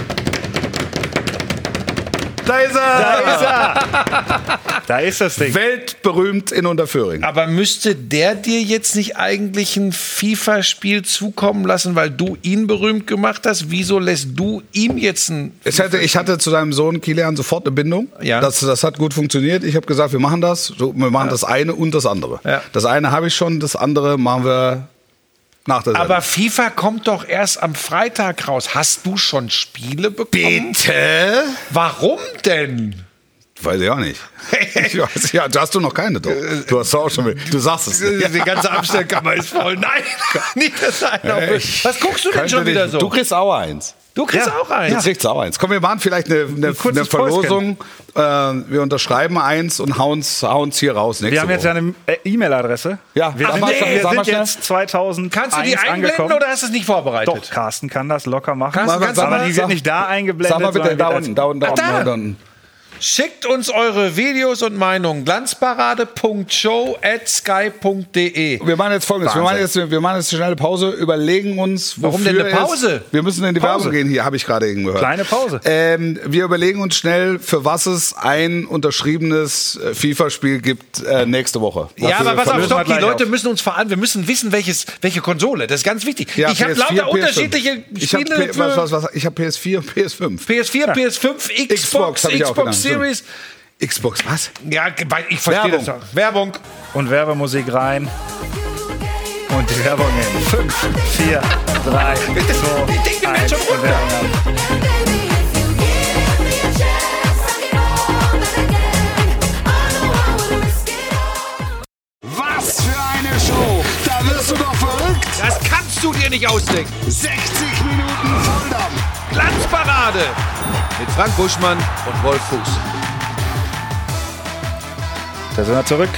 Da ist er! Da ist er! da ist das Ding. Weltberühmt in Unterföhring. aber müsste der dir jetzt nicht eigentlich ein FIFA-Spiel zukommen lassen, weil du ihn berühmt gemacht hast? Wieso lässt du ihm jetzt ein Ich hatte, ich hatte zu seinem Sohn Kilian sofort eine Bindung. Ja. Das, das hat gut funktioniert. Ich habe gesagt, wir machen das. So, wir machen das eine und das andere. Ja. Das eine habe ich schon, das andere machen wir nach der Sendung. Aber FIFA kommt doch erst am Freitag raus. Hast du schon Spiele bekommen? Bitte? Warum denn? Weiß ich auch nicht. Ich weiß, ja, hast du noch keine, doch. Du hast auch schon. Du sagst es. nicht. Die ganze Abstellkammer ist voll. Nein, nicht das eine. Ich Was guckst du denn schon wieder so? Du kriegst auch eins. Du kriegst Ja. auch einen. Du kriegst auch eins. Komm, wir machen vielleicht eine, eine, kurzes eine Verlosung. Äh, wir unterschreiben eins und hauen's, hauen's hier raus. Nächste Wir haben jetzt Woche. eine äh, E-Mail-Adresse. Ja, wir sind, mal, wir sind jetzt 2000 Kannst du die einblenden angekommen. oder hast du es nicht vorbereitet? Doch, Carsten kann das locker machen. Carsten, kannst du aber mal- die wird nicht da eingeblendet. Sag mal bitte, da unten, da unten, da Ah, unten. Schickt uns eure Videos und Meinungen. Glanzparade.show.sky.de. Wir machen jetzt folgendes. Wir machen jetzt, wir machen jetzt eine schnelle Pause, überlegen uns, Warum wofür denn eine Pause? Wir müssen in die Pause. Werbung gehen. Hier habe ich gerade eben gehört. Kleine Pause. Ähm, wir überlegen uns schnell, für was es ein unterschriebenes äh, FIFA-Spiel gibt äh, nächste Woche. Ja, aber pass auf, stopp, die Leute auf. müssen uns vor allem, wir müssen wissen, welches, welche Konsole. Das ist ganz wichtig. Ja, ich habe PS4, lauter PS5. unterschiedliche Ich habe Spiele was, für was, was, ich hab PS4 und PS5. PS4, PS5, Xbox, Xbox Xbox Series. Xbox, was? Ja, ich verstehe Werbung. das auch. Werbung. Und Werbemusik rein. Und die Werbung in 5, 4, 3, 2, die Dinge werden 1. schon runter. Was für eine Show! Da wirst du doch verrückt! Das kannst du dir nicht ausdenken. 60 Minuten Volldampf! Glanzparade mit Frank Buschmann und Wolf Fuß. Da sind wir zurück.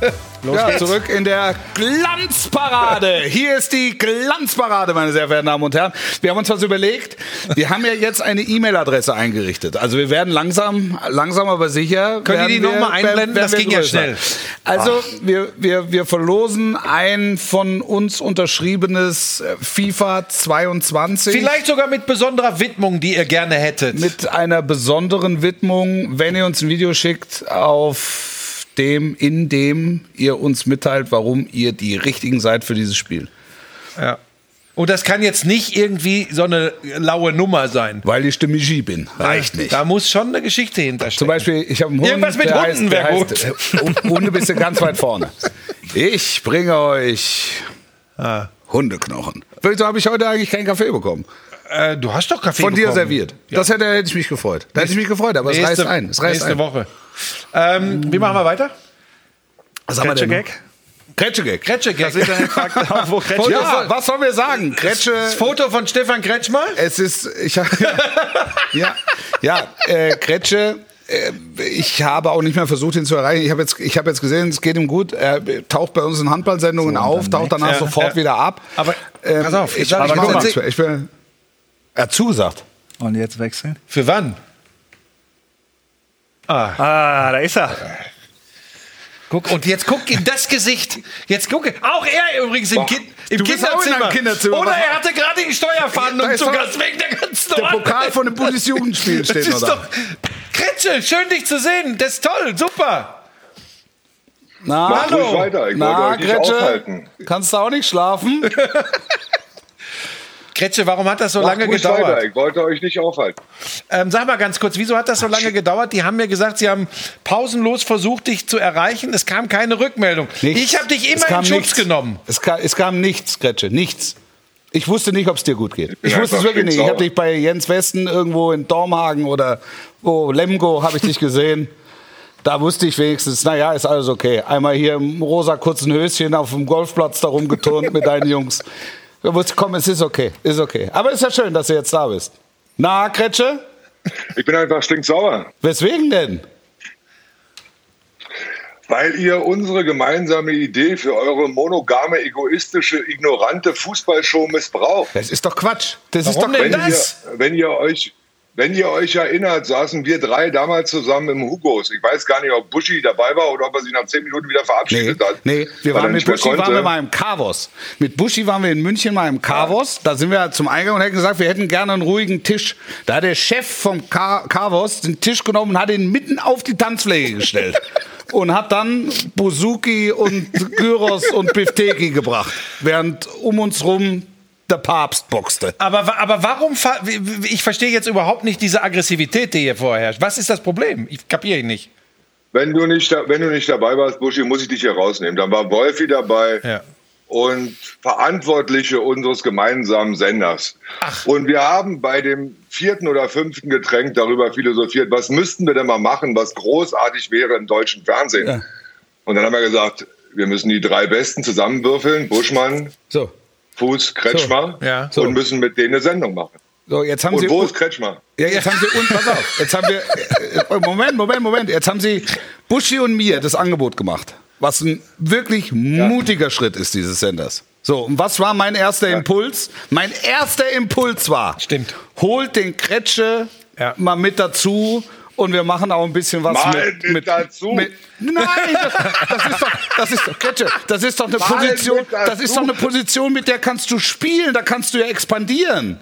Los Ja, geht's. zurück in der Glanzparade. Hier ist die Glanzparade, meine sehr verehrten Damen und Herren. Wir haben uns was überlegt. Wir haben ja jetzt eine E-Mail-Adresse eingerichtet. Also wir werden langsam, langsam aber sicher. Können die die wir- noch mal einblenden? Das ging ja schnell. Also wir, wir, wir verlosen ein von uns unterschriebenes äh, FIFA 22. Vielleicht sogar mit besonderer Widmung, die ihr gerne hättet. mit einer besonderen Widmung, wenn ihr uns ein Video schickt, auf dem, in dem ihr uns mitteilt, warum ihr die richtigen seid für dieses Spiel. ja. Und das kann jetzt nicht irgendwie so eine laue Nummer sein. Weil ich Stimme G bin. Reicht nicht. Da muss schon eine Geschichte hinterstehen. Zum Beispiel, ich habe einen Hund. Irgendwas mit Hunden heißt, der wär heißt, äh, Hunde bist du ganz weit vorne. Ich bringe euch Ah. Hundeknochen. Wieso habe ich heute eigentlich keinen Kaffee bekommen? Äh, du hast doch Kaffee Von dir bekommen. serviert. Das hätte, hätte ich mich gefreut. Da hätte ich mich gefreut, aber es reißt Nächste- ein. Es reißt nächste ein. Woche. Ähm, wie machen wir weiter? Was haben wir denn? Gag? Kretschegag. Kretsche-Gag. Das Internet fragt auch, wo Kretsche Ja, was sollen wir sagen? Kretsche. Das Foto von Stefan Kretschmer? Es ist, ich hab- ja, ja, äh, Kretsche. äh, Ich habe auch nicht mehr versucht, ihn zu erreichen. Ich habe jetzt, ich habe jetzt gesehen, es geht ihm gut. Er taucht bei uns in Handballsendungen auf, taucht danach Ja, sofort ja. wieder ab. Aber Ähm, pass auf, ich, sag ich, ich mach mal- nichts mehr. ich bin, er hat zugesagt. Und jetzt wechseln. Für wann? Ah, da ist er. Guck, und jetzt guck in das Gesicht. Jetzt guck, auch er übrigens im, kind, im Kinderzimmer. Kinderzimmer. Oder er hatte gerade die Steuerfahndung ist zu doch- Gast wegen der ganzen Der Ordnung. Pokal von dem Bundesjugendspiel Das steht noch ist da. doch. Kretsche, schön dich zu sehen. Das ist toll, super. Na, Macht ruhig weiter, ich wollte na, aufhalten. kannst du auch nicht schlafen? Kretsche, warum hat das so Macht lange gedauert? Weiter. Ich wollte euch nicht aufhalten. Ähm, sag mal ganz kurz, wieso hat das so lange gedauert? Die haben mir gesagt, sie haben pausenlos versucht, dich zu erreichen. Es kam keine Rückmeldung. Nichts. Ich habe dich immer in Schutz nichts. genommen. Es kam, es kam nichts, Kretsche, nichts. Ich wusste nicht, ob es dir gut geht. Ich, bin wusste es wirklich nicht. Ich habe dich bei Jens Westen irgendwo in Dormhagen oder wo Lemgo habe ich dich gesehen. Da wusste ich wenigstens, naja, ist alles okay. Einmal hier im rosa kurzen Höschen auf dem Golfplatz da rumgeturnt mit deinen Jungs. Komm, es ist okay, ist okay. Aber ist ja schön, dass du jetzt da bist. Na, Kretsche? Ich bin einfach stinksauer, Weswegen denn? weil ihr unsere gemeinsame Idee für eure monogame, egoistische, ignorante Fußballshow missbraucht. Das ist doch Quatsch. Das Warum ist doch Wenn das? ihr, wenn ihr euch wenn ihr euch erinnert, saßen wir drei damals zusammen im Hugos. Ich weiß gar nicht, ob Buschi dabei war oder ob er sich nach zehn Minuten wieder Nee, verabschiedet hat. nee, wir waren mit Buschi waren wir mal im Carvos. Mit Buschi waren wir in München mal im Carvos. Da sind wir zum Eingang und hätten gesagt, wir hätten gerne einen ruhigen Tisch. Da hat der Chef vom Car Carvos den Tisch genommen und hat ihn mitten auf die Tanzfläche gestellt. und hat dann Buzuki und Gyros und Bifteki gebracht. Während um uns rum der Papst boxte. Aber, aber warum, ich verstehe jetzt überhaupt nicht diese Aggressivität, die hier vorherrscht. Was ist das Problem? Ich kapiere ihn nicht. Wenn du nicht, wenn du nicht dabei warst, Buschi, muss ich dich hier rausnehmen. Dann war Wolfi dabei Ja. und Verantwortliche unseres gemeinsamen Senders. Und wir haben bei dem vierten oder fünften Getränk darüber philosophiert, was müssten wir denn mal machen, was großartig wäre im deutschen Fernsehen. Ja. Und dann haben wir gesagt, wir müssen die drei Besten zusammenwürfeln, Buschmann, So, Fuß, Kretschmer, So, ja. und müssen mit denen eine Sendung machen. so jetzt haben Und sie wo ist Kretschmer? Ja, jetzt haben sie und pass auf, jetzt haben wir äh, Moment, Moment, Moment, jetzt haben sie Buschi und mir das Angebot gemacht, was ein wirklich mutiger Schritt ist dieses Senders. So, und was war mein erster Impuls? Mein erster Impuls war, Stimmt. holt den Kretsche Ja. mal mit dazu und wir machen auch ein bisschen was Mal mit, mit dazu? Mit, nein, das, das ist doch, das ist doch, Kretsche, das ist doch eine Mal Position, das ist doch eine Position, mit der kannst du spielen, da kannst du ja expandieren.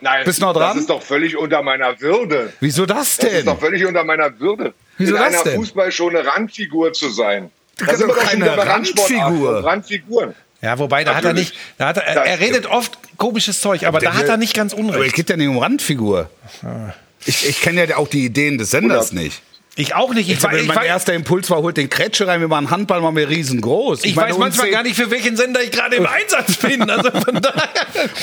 Nein, Bist noch dran? das ist doch völlig unter meiner Würde. Wieso das Das ist denn? doch völlig unter meiner Würde. Wieso in das einer denn? Fußballshow eine Randfigur zu sein. Da kannst sind wir doch schon keine Randfigur. Randfiguren. Ja, wobei, da hat er Natürlich. nicht, hat er, Das er redet oft komisches Zeug, aber da hat er nicht ganz Aber es unrecht. geht ja nicht um Randfigur. Ich, ich kenne ja auch die Ideen des Senders Oder- nicht. Ich auch nicht. Ich, Ich war, mein, ich, mein war, erster Impuls war, holt den Kretsche rein, wir machen Handball, machen wir riesengroß. ich meine, weiß manchmal gar nicht, für welchen Sender ich gerade im Einsatz bin. Also von daher.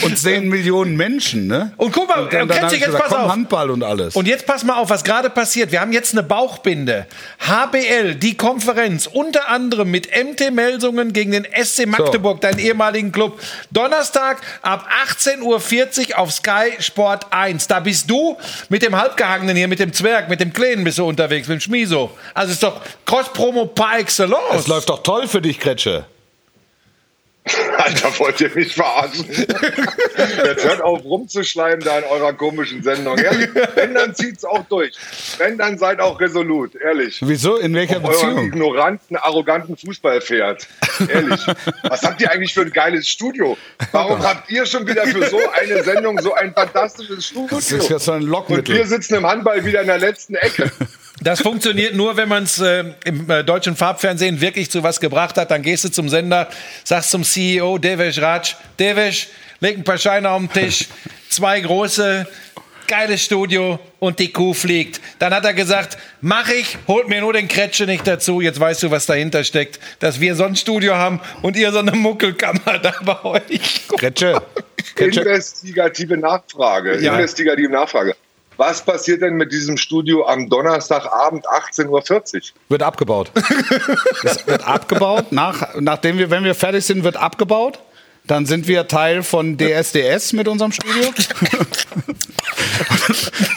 Und sehen Millionen Menschen, ne? Und guck mal, und dann, Kretsche, ich jetzt gesagt, pass komm, auf. Handball und alles. Und jetzt pass mal auf, was gerade passiert. Wir haben jetzt eine Bauchbinde. HBL, die Konferenz, unter anderem mit MT Melsungen gegen den SC Magdeburg, deinen ehemaligen Club. Donnerstag ab 18.40 Uhr auf Sky Sport 1. Da bist du mit dem Halbgehangenen hier, mit dem Zwerg, mit dem Kleinen bist du unterwegs, mit dem Schmiso. Also ist doch Cross-Promo par excellence. das läuft doch toll für dich, Kretsche. Alter, wollt ihr mich verarschen? Jetzt hört auf rumzuschleimen da in eurer komischen Sendung. Ehrlich, wenn, dann zieht's auch durch. Wenn, dann seid auch resolut, ehrlich. Wieso? In welcher Auf Beziehung? ignoranten, arroganten Fußballpferd. Ehrlich. Was habt ihr eigentlich für ein geiles Studio? Warum habt ihr schon wieder für so eine Sendung so ein fantastisches Studio? Das ist ja so ein Und wir Lockmittel. sitzen im Handball wieder in der letzten Ecke. Das funktioniert nur, wenn man es äh, im äh, deutschen Farbfernsehen wirklich zu was gebracht hat. Dann gehst du zum Sender, sagst zum CEO Devesh Raj, Devesh, leg ein paar Scheine auf den Tisch, zwei große, geiles Studio und die Kuh fliegt. Dann hat er gesagt, mach ich, holt mir nur den Kretsche nicht dazu. Jetzt weißt du, was dahinter steckt, dass wir so ein Studio haben und ihr so eine Muckelkammer da bei euch. Kretsche. Kretsche. Investigative Nachfrage. Ja. Investigative Nachfrage. Was passiert denn mit diesem Studio am Donnerstagabend 18.40 Uhr? Wird abgebaut. Es wird abgebaut. Nach, nachdem wir, wenn wir fertig sind, wird abgebaut. Dann sind wir Teil von DSDS mit unserem Studio.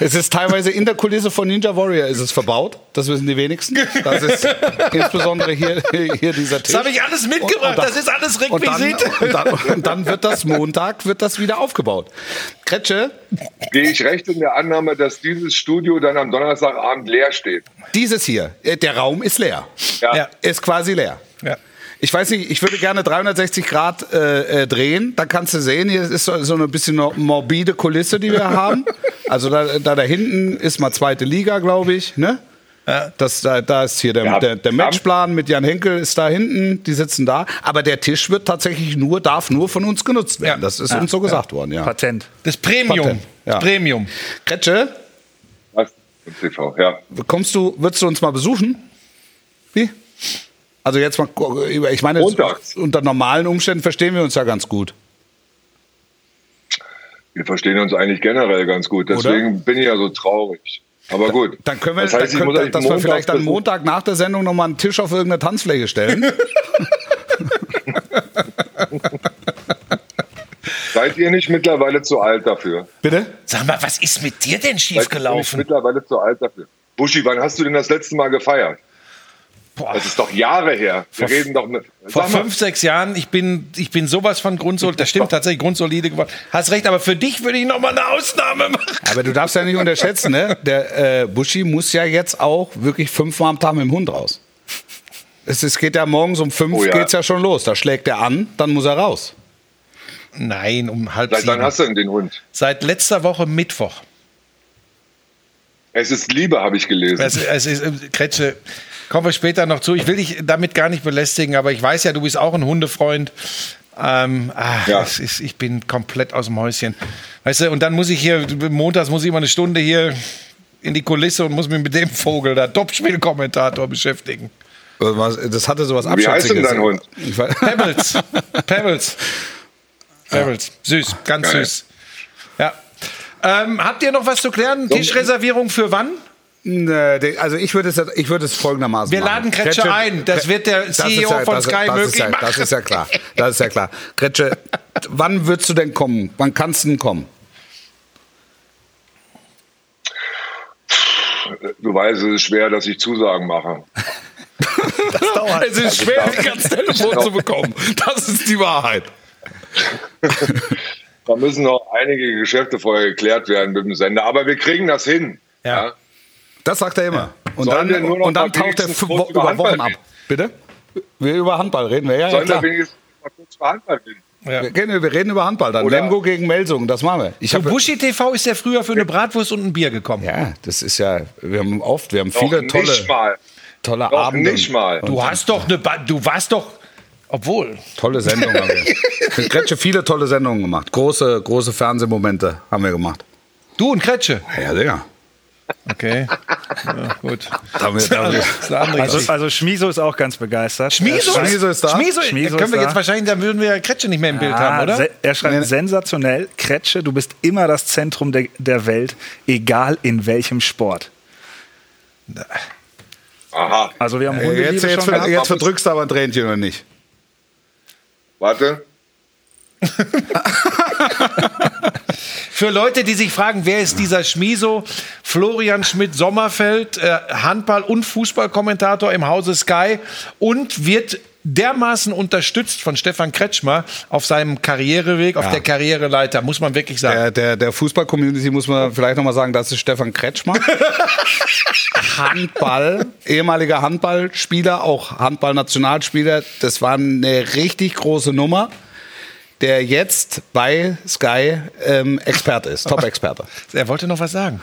es ist teilweise in der Kulisse von Ninja Warrior ist es verbaut. Das wissen die wenigsten. Das ist insbesondere hier, hier dieser Tisch. Das habe ich alles mitgebracht. das ist alles und dann, Requisit. und, dann, und dann wird das Montag wird das wieder aufgebaut. Kretsche, Gehe ich recht in der Annahme, dass dieses Studio dann am Donnerstagabend leer steht? dieses hier, äh, der Raum ist leer. Ja. Ja. Ist quasi leer. Ja. Ich weiß nicht, ich würde gerne 360 Grad äh, äh, drehen. Da kannst du sehen, hier ist so, so eine bisschen no- morbide Kulisse, die wir haben. Also da, da, da hinten ist mal zweite Liga, glaube ich. Ne? Das, da, da ist hier der, Ja, der, der. Matchplan mit Jan Henkel ist da hinten, die sitzen da. Aber der Tisch wird tatsächlich nur, darf nur von uns genutzt werden. Ja. Das ist uns so gesagt worden, ja. Patent. Das Premium. Patent, ja. Das Premium. Kretsche, Was? TV, ja. kommst du, würdest du uns mal besuchen? Wie? Also jetzt mal, ich meine, Montags. unter normalen Umständen verstehen wir uns ja ganz gut. Wir verstehen uns eigentlich generell ganz gut. Deswegen bin ich ja so traurig. Aber gut. Dann können wir, das heißt, ich können, dass wir vielleicht dann besuchen. Montag nach der Sendung nochmal einen Tisch auf irgendeine Tanzfläche stellen. Seid ihr nicht mittlerweile zu alt dafür? Bitte? Sag mal, was ist mit dir denn Seid ihr nicht schiefgelaufen? mittlerweile zu alt dafür? Buschi, wann hast du denn das letzte Mal gefeiert? Boah. Das ist doch Jahre her. Wir Vor- reden doch mit. Vor fünf, sechs Jahren, ich bin, ich bin sowas von grundsolide, das stimmt tatsächlich, grundsolide geworden. Hast recht, aber für dich würde ich noch mal eine Ausnahme machen. Aber du darfst ja nicht unterschätzen, ne? Der äh, Buschi muss ja jetzt auch wirklich fünfmal am Tag mit dem Hund raus. Es, es geht ja morgens um fünf Oh ja. geht's ja schon los. Da schlägt er an, dann muss er raus. Nein, um halb Seit wann sieben. hast du denn den Hund? Seit letzter Woche Mittwoch. Es ist Liebe, habe ich gelesen. Es, es ist, äh, Kretsche, kommen wir später noch zu. Ich will dich damit gar nicht belästigen, aber ich weiß ja, du bist auch ein Hundefreund. Ähm, ah, Ja. es ist, ich bin komplett aus dem Häuschen. Weißt du, und dann muss ich hier, montags muss ich mal eine Stunde hier in die Kulisse und muss mich mit dem Vogel, da Topspielkommentator, beschäftigen. Äh, Das hatte sowas Wie heißt denn Abschätziges. dein Hund? Pebbles. Pebbles. Pebbles. Süß, ganz Geil. süß. Ja. Ähm, habt ihr noch was zu klären? Tischreservierung für wann? Nee, de- Also ich würde es, ich würde es folgendermaßen Wir machen. laden Kretsche ein. Das wird der Das CEO ja- von das, Sky das möglich ist ja, machen. Das ist ja klar. Das ist ja klar. Kretsche, wann würdest du denn kommen? Wann kannst du denn kommen? Du weißt, es ist schwer, dass ich Zusagen mache. Es ist schwer, dich ans Telefon zu bekommen. Das ist die Wahrheit. Da müssen noch einige Geschäfte vorher geklärt werden mit dem Sender. Aber wir kriegen das hin. Ja. Das sagt er immer. Und Sollen dann, wir nur noch und dann taucht er Wo- über über Handball Wochen ab. reden? Bitte? Wir über Handball reden wir, ja, ja Sollen wir klar. wenigstens mal kurz über Handball reden? Ja. Wir reden, wir reden über Handball dann. Oder- Lemgo gegen Melsungen, das machen wir. Ich Zu Buschi TV ist ja früher für eine Bratwurst und ein Bier gekommen. ja, das ist ja, wir haben oft, wir haben Doch viele tolle, nicht mal. tolle Doch Abende. nicht mal. Du hast doch eine, ba du warst doch, obwohl. Tolle Sendungen haben wir. Mit Kretsche viele tolle Sendungen gemacht. Große, große Fernsehmomente haben wir gemacht. Du und Kretsche. Ja, Digga. Okay. Ja, gut. Damit, damit. Das ist eine andere Also, Geschichte. also Schmiso ist auch ganz begeistert. Schmiso, Schmiso ist da? Schmiso, Schmiso können wir ist jetzt da. wahrscheinlich, dann würden wir ja Kretsche nicht mehr im Bild haben, Ah, oder? se- Er schreibt sensationell, Kretsche, du bist immer das Zentrum der, der Welt, egal in welchem Sport. Aha, Also wir haben Jetzt, Hundeliebe jetzt, schon jetzt, jetzt verdrückst du aber ein Tränchen oder nicht? warte. Für Leute, die sich fragen, wer ist dieser Schmiso? Florian Schmidt-Sommerfeld, äh, Handball- und Fußballkommentator im Hause Sky und wird dermaßen unterstützt von Stefan Kretschmer auf seinem Karriereweg, auf der Karriereleiter, muss man wirklich sagen. Der, der, der Fußball-Community muss man vielleicht nochmal sagen, das ist Stefan Kretschmer. Handball, ehemaliger Handballspieler, auch Handballnationalspieler. Das war eine richtig große Nummer, der jetzt bei Sky ähm, Experte ist, Top-Experte. Er wollte noch was sagen.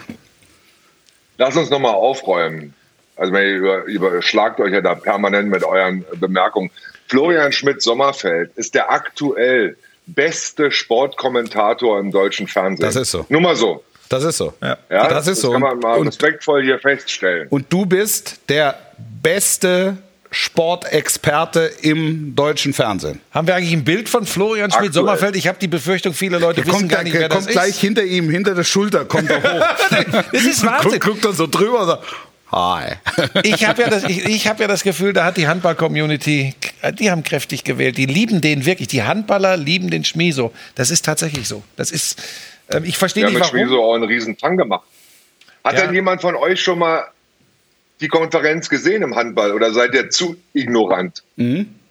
Lass uns nochmal aufräumen. Also ihr über, überschlagt euch ja da permanent mit euren Bemerkungen. Florian Schmidt-Sommerfeld ist der aktuell beste Sportkommentator im deutschen Fernsehen. Das ist so. Nur mal so. Das ist so. Ja, das ist so. kann man mal Und- respektvoll hier feststellen. Und du bist der beste Sportexperte im deutschen Fernsehen. Haben wir eigentlich ein Bild von Florian Schmidt-Sommerfeld? Ich habe die Befürchtung, viele Leute Der wissen kommt, gar nicht, der wer das kommt gleich ist. hinter ihm, hinter der Schulter, kommt er hoch. Das ist Wahnsinn. Guckt, guckt dann so drüber und sagt, hi. Ich habe ja, das- ich, ich hab ja das Gefühl, da hat die Handball-Community, die haben kräftig gewählt. Die lieben den wirklich. Die Handballer lieben den Schmieso. Das ist tatsächlich so. Das ist, ähm, ich verstehe Wir haben nicht, mit warum. Schmiso auch einen riesen Fang gemacht. Hat Ja. denn jemand von euch schon mal die Konferenz gesehen im Handball oder seid ihr zu ignorant?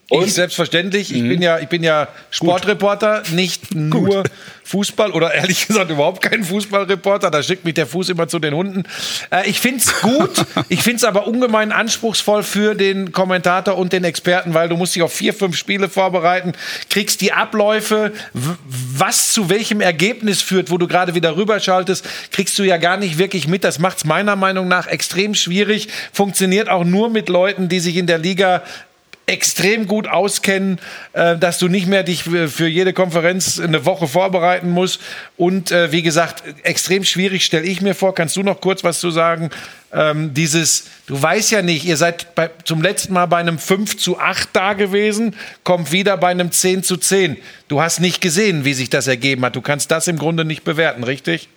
Und? Ich selbstverständlich. Ich bin ja, ich bin ja Sportreporter, nicht nur Fußball oder ehrlich gesagt überhaupt kein Fußballreporter. Da schickt mich der Fuß immer zu den Hunden. Äh, ich find's gut. ich find's aber ungemein anspruchsvoll für den Kommentator und den Experten, weil du musst dich auf vier, fünf Spiele vorbereiten, kriegst die Abläufe, was zu welchem Ergebnis führt, wo du gerade wieder rüberschaltest, kriegst du ja gar nicht wirklich mit. Das macht's meiner Meinung nach extrem schwierig. Funktioniert auch nur mit Leuten, die sich in der Liga extrem gut auskennen, äh, dass du nicht mehr dich für jede Konferenz eine Woche vorbereiten musst. Und äh, wie gesagt, extrem schwierig stelle ich mir vor. Kannst du noch kurz was zu sagen? Ähm, dieses, du weißt ja nicht, ihr seid bei, zum letzten Mal bei einem 5 zu 8 da gewesen, kommt wieder bei einem 10 zu 10. Du hast nicht gesehen, wie sich das ergeben hat. Du kannst das im Grunde nicht bewerten, richtig?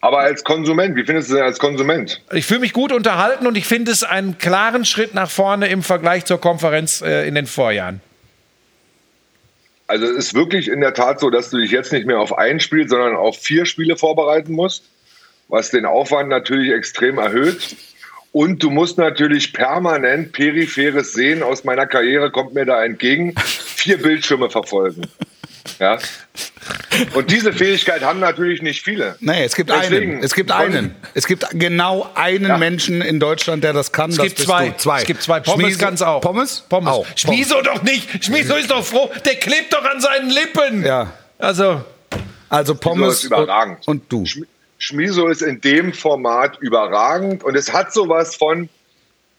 Aber als Konsument, wie findest du denn als Konsument? Ich fühle mich gut unterhalten und ich finde es einen klaren Schritt nach vorne im Vergleich zur Konferenz äh, in den Vorjahren. Also es ist wirklich in der Tat so, dass du dich jetzt nicht mehr auf ein Spiel, sondern auf vier Spiele vorbereiten musst, was den Aufwand natürlich extrem erhöht. Und du musst natürlich permanent peripheres Sehen aus meiner Karriere kommt mir da entgegen, vier Bildschirme verfolgen. Ja. Und diese Fähigkeit haben natürlich nicht viele. Nee, es gibt Deswegen- einen. Es gibt einen. Es gibt genau einen Ja. Menschen in Deutschland, der das kann. Es das gibt bist zwei. Du. zwei. Es gibt zwei. Pommes Schmiese- kann's auch. Pommes? Pommes. Auch. Schmieso doch nicht. Schmieso ist doch froh. Der klebt doch an seinen Lippen. Ja. Also, Also Pommes ist überragend. Und, und du. Schm- Schmiso ist in dem Format überragend und es hat sowas von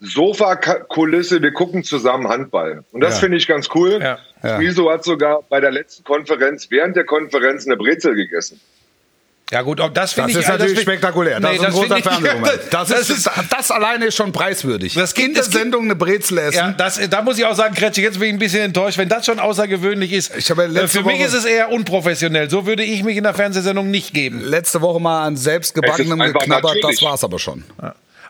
Sofakulisse, wir gucken zusammen Handball. Und das Ja. finde ich ganz cool. Ja. Ja. Hat sogar bei der letzten Konferenz, während der Konferenz, eine Brezel gegessen. ja gut, auch das Das finde ich ist natürlich find- spektakulär. Das Nee, ist ein großer Fernsehmoment. Das, das ist, das alleine ist schon preiswürdig. Das gibt- in der es gibt- Sendung eine Brezel essen. Ja, das, da muss ich auch sagen, Kretsche, jetzt bin ich ein bisschen enttäuscht, wenn das schon außergewöhnlich ist. Ich habe ja letzte Äh, Für mich Woche- ist es eher unprofessionell. So würde ich mich in der Fernsehsendung nicht geben. Letzte Woche mal an Es selbstgebackenem geknabbert, das natürlich. war's aber schon.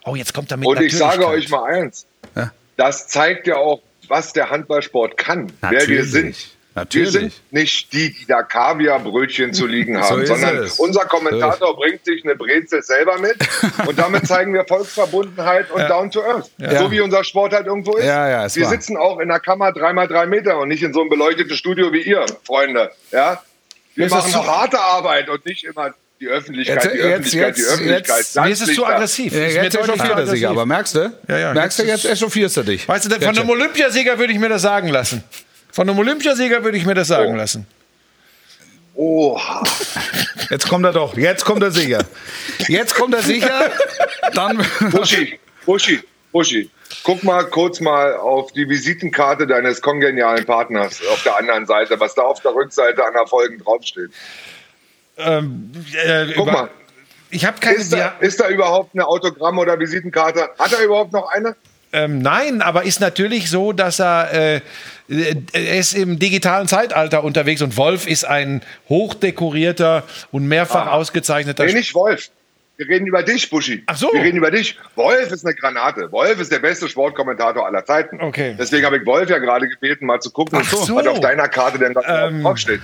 Oh, jetzt kommt er mit Und ich sage euch mal eins, Ja. das zeigt ja auch, was der Handballsport kann, wer wir Natürlich. sind. Natürlich. Wir sind nicht die, die da Kaviarbrötchen zu liegen So haben, ist sondern es. unser Kommentator bringt sich eine Brezel selber mit und damit zeigen wir Volksverbundenheit und Down to Earth. So wie unser Sport halt irgendwo ist. Ja, ja, ist wir wahr. sitzen auch in der Kammer dreimal drei Meter und nicht in so einem beleuchteten Studio wie ihr, Freunde. Ja? Wir Ist das machen so- auch harte Arbeit und nicht immer die Öffentlichkeit, Jetzt- die jetzt- Öffentlichkeit, die jetzt- Öffentlichkeit. jetzt- Mir ist es zu aggressiv. Ja, Ist jetzt echauffierst du dich aggressiv. aber, merkst du? Ja, ja, merkst du, jetzt jetzt echauffierst du dich. Weißt du, von einem Olympiasieger würde ich mir das sagen lassen. Von einem Olympiasieger würde ich mir das sagen Oh. lassen. Oha. Jetzt kommt er doch, jetzt kommt er sicher. Jetzt kommt er sicher, dann... Buschi, Buschi, Buschi. Guck mal kurz mal auf die Visitenkarte deines kongenialen Partners auf der anderen Seite, was da auf der Rückseite an Erfolgen draufsteht. Ähm, äh, Guck mal. Ich habe keine. Ist da, ist da überhaupt eine Autogramm- oder Visitenkarte? Hat er überhaupt noch eine? ähm, nein, aber ist natürlich so, dass er. Äh, er ist im digitalen Zeitalter unterwegs und Wolf ist ein hochdekorierter und mehrfach ausgezeichneter Nee, nicht Wolf. Wir reden über dich, Buschi. Ach so. Wir reden über dich. Wolf ist eine Granate. Wolf ist der beste Sportkommentator aller Zeiten. Okay. Deswegen habe ich Wolf ja gerade gebeten, mal zu gucken, so. was auf deiner Karte denn da Ähm, draufsteht.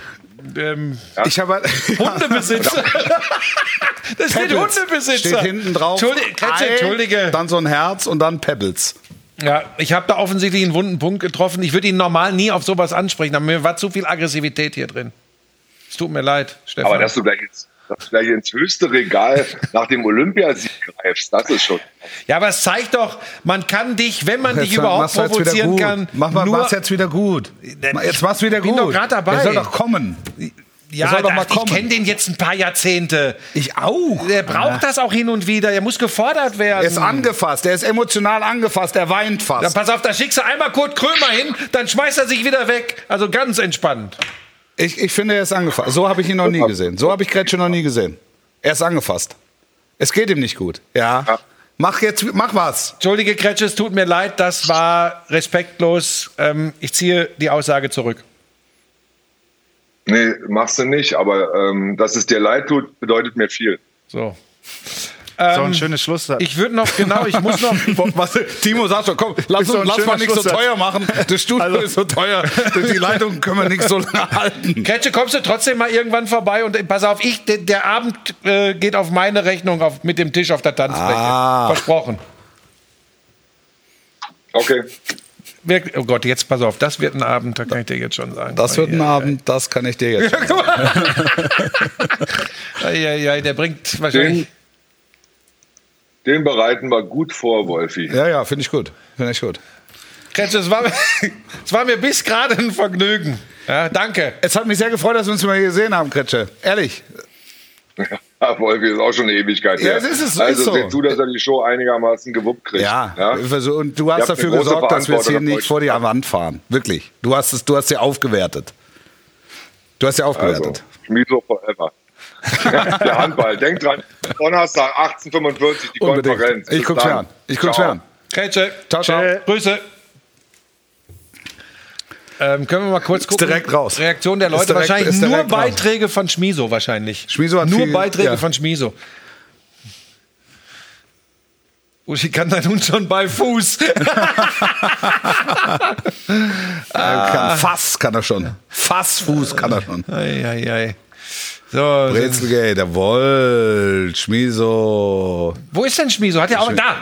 ähm, Ich habe Hundebesitzer. das steht Pebbles. Hundebesitzer. Steht hinten drauf. Entschuldige, Entschuldige. Dann so ein Herz und dann Pebbles. Ja, ich habe da offensichtlich einen wunden Punkt getroffen. Ich würde ihn normal nie auf sowas ansprechen, aber mir war zu viel Aggressivität hier drin. Es tut mir leid, Stefan. Aber dass du gleich, ins, dass du gleich ins höchste Regal nach dem Olympiasieg greifst, das ist schon. ja, aber es zeigt doch, man kann dich, wenn man dich Jetzt überhaupt jetzt wieder provozieren kann, Mach mal, mach's jetzt wieder gut. Jetzt mach's wieder bin gut. doch grad dabei. Der soll doch kommen. ja, soll doch mal ich kenne den jetzt ein paar Jahrzehnte. Ich auch. Der braucht das auch hin und wieder. Er muss gefordert werden. Er ist angefasst, er ist emotional angefasst, er weint Dann fast. pass auf, da schickst du einmal Kurt Krömer hin, dann schmeißt er sich wieder weg. Also ganz entspannt. Ich, ich finde, er ist angefasst. So habe ich ihn noch nie gesehen. So habe ich Kretsche noch nie gesehen. Er ist angefasst. Es geht ihm nicht gut. Ja. Ja. Mach jetzt, mach was. Entschuldige, Kretsche, es tut mir leid, das war respektlos. Ähm, ich ziehe die Aussage zurück. Nee, machst du nicht, aber ähm, dass es dir leid tut, bedeutet mir viel. So. So ein schönes Schlusssatz. Ich würde noch, genau, ich muss noch. Was, Timo sagt schon, komm, lass, uns, lass mal nicht so teuer machen. Das Studio ist so teuer. Die Leitung können wir nicht so lange halten. Kretsche, kommst du trotzdem mal irgendwann vorbei und pass auf, ich, der, der Abend äh, geht auf meine Rechnung auf, mit dem Tisch auf der Tanzfläche. Ah. Versprochen. Okay. Oh Gott, jetzt pass auf, das wird ein Abend, da kann ich dir jetzt schon sagen. Das wird ein Abend, das kann ich dir jetzt schon sagen. Ja, ja, der bringt wahrscheinlich. Den, den bereiten wir gut vor, Wolfi. Ja, ja, finde ich gut. Finde ich gut. Kretsche, es war, mir- es war mir bis gerade ein Vergnügen. Ja, danke. Es hat mich sehr gefreut, dass wir uns mal hier gesehen haben, Kretsche. Ehrlich. Ja, Wolfi ist auch schon eine Ewigkeit Ja, her. es ist es, also ist so. seht zu, dass er die Show einigermaßen gewuppt kriegt. Ja, ja? Also, und du hast dafür gesorgt, dass wir es hier nicht vor die Wand fahren. Wirklich. Du hast es, du hast sie aufgewertet. Du hast sie Also, aufgewertet. Schmieso forever. Der Handball. Denkt dran, Donnerstag 1845 die Unbedingt. Konferenz. Ich Bis guck's dann. mir an. Ich guck's mir Ciao. an. Kretsche, Ciao, ciao. Grüße. Ähm, können wir mal kurz gucken? direkt raus. Reaktion der Ist Leute. direkt- wahrscheinlich ist nur raus. Beiträge von Schmiso wahrscheinlich. Schmiso hat nur viel- Beiträge ja. von Schmiso. Uschi kann dann nun schon bei Fuß. Er kann Fass kann er schon. Fassfuß kann er schon. ei, ei, ei. So, Brezelgate, der Woll, Schmiso. wo ist denn Schmiso? Hat er auch da?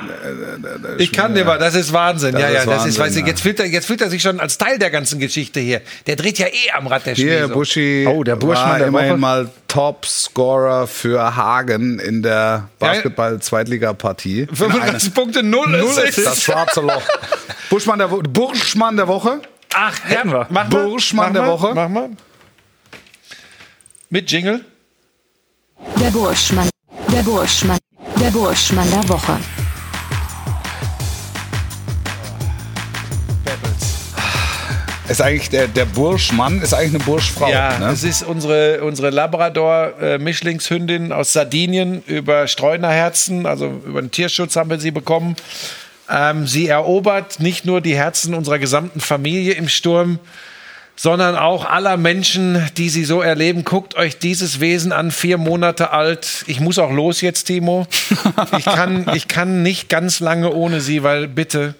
Ich kann dir mal, das ist Wahnsinn. Das ja, ja, ist das ist, Wahnsinn, weißt du, ja. jetzt fühlt, er, jetzt fühlt er sich schon als Teil der ganzen Geschichte hier. Der dreht ja eh am Rad, der Hier, Schmiso. Buschi Oh, der Burschmann war der immerhin Woche. mal Top-Scorer für Hagen in der Basketball-Zweitliga-Partie. 35 Punkte, 0 Das Assists. schwarze Loch. Buschmann der, Wo Burschmann der Woche. Ach, ja, Hätten wir. mach mal. Burschmann mach der mal, Woche. Mach mal. Mit Jingle. Der Burschmann. Der Burschmann. Der Burschmann der Woche. Ist eigentlich der, der Burschmann ist eigentlich eine Burschfrau. Ja, ne? es ist unsere, unsere Labrador-Mischlingshündin aus Sardinien über Streunerherzen, also über den Tierschutz haben wir sie bekommen. Ähm, sie erobert nicht nur die Herzen unserer gesamten Familie im Sturm, sondern auch aller Menschen, die sie so erleben. Guckt euch dieses Wesen an, vier Monate alt. Ich muss auch los jetzt, Timo. Ich kann, ich kann nicht ganz lange ohne sie, weil bitte,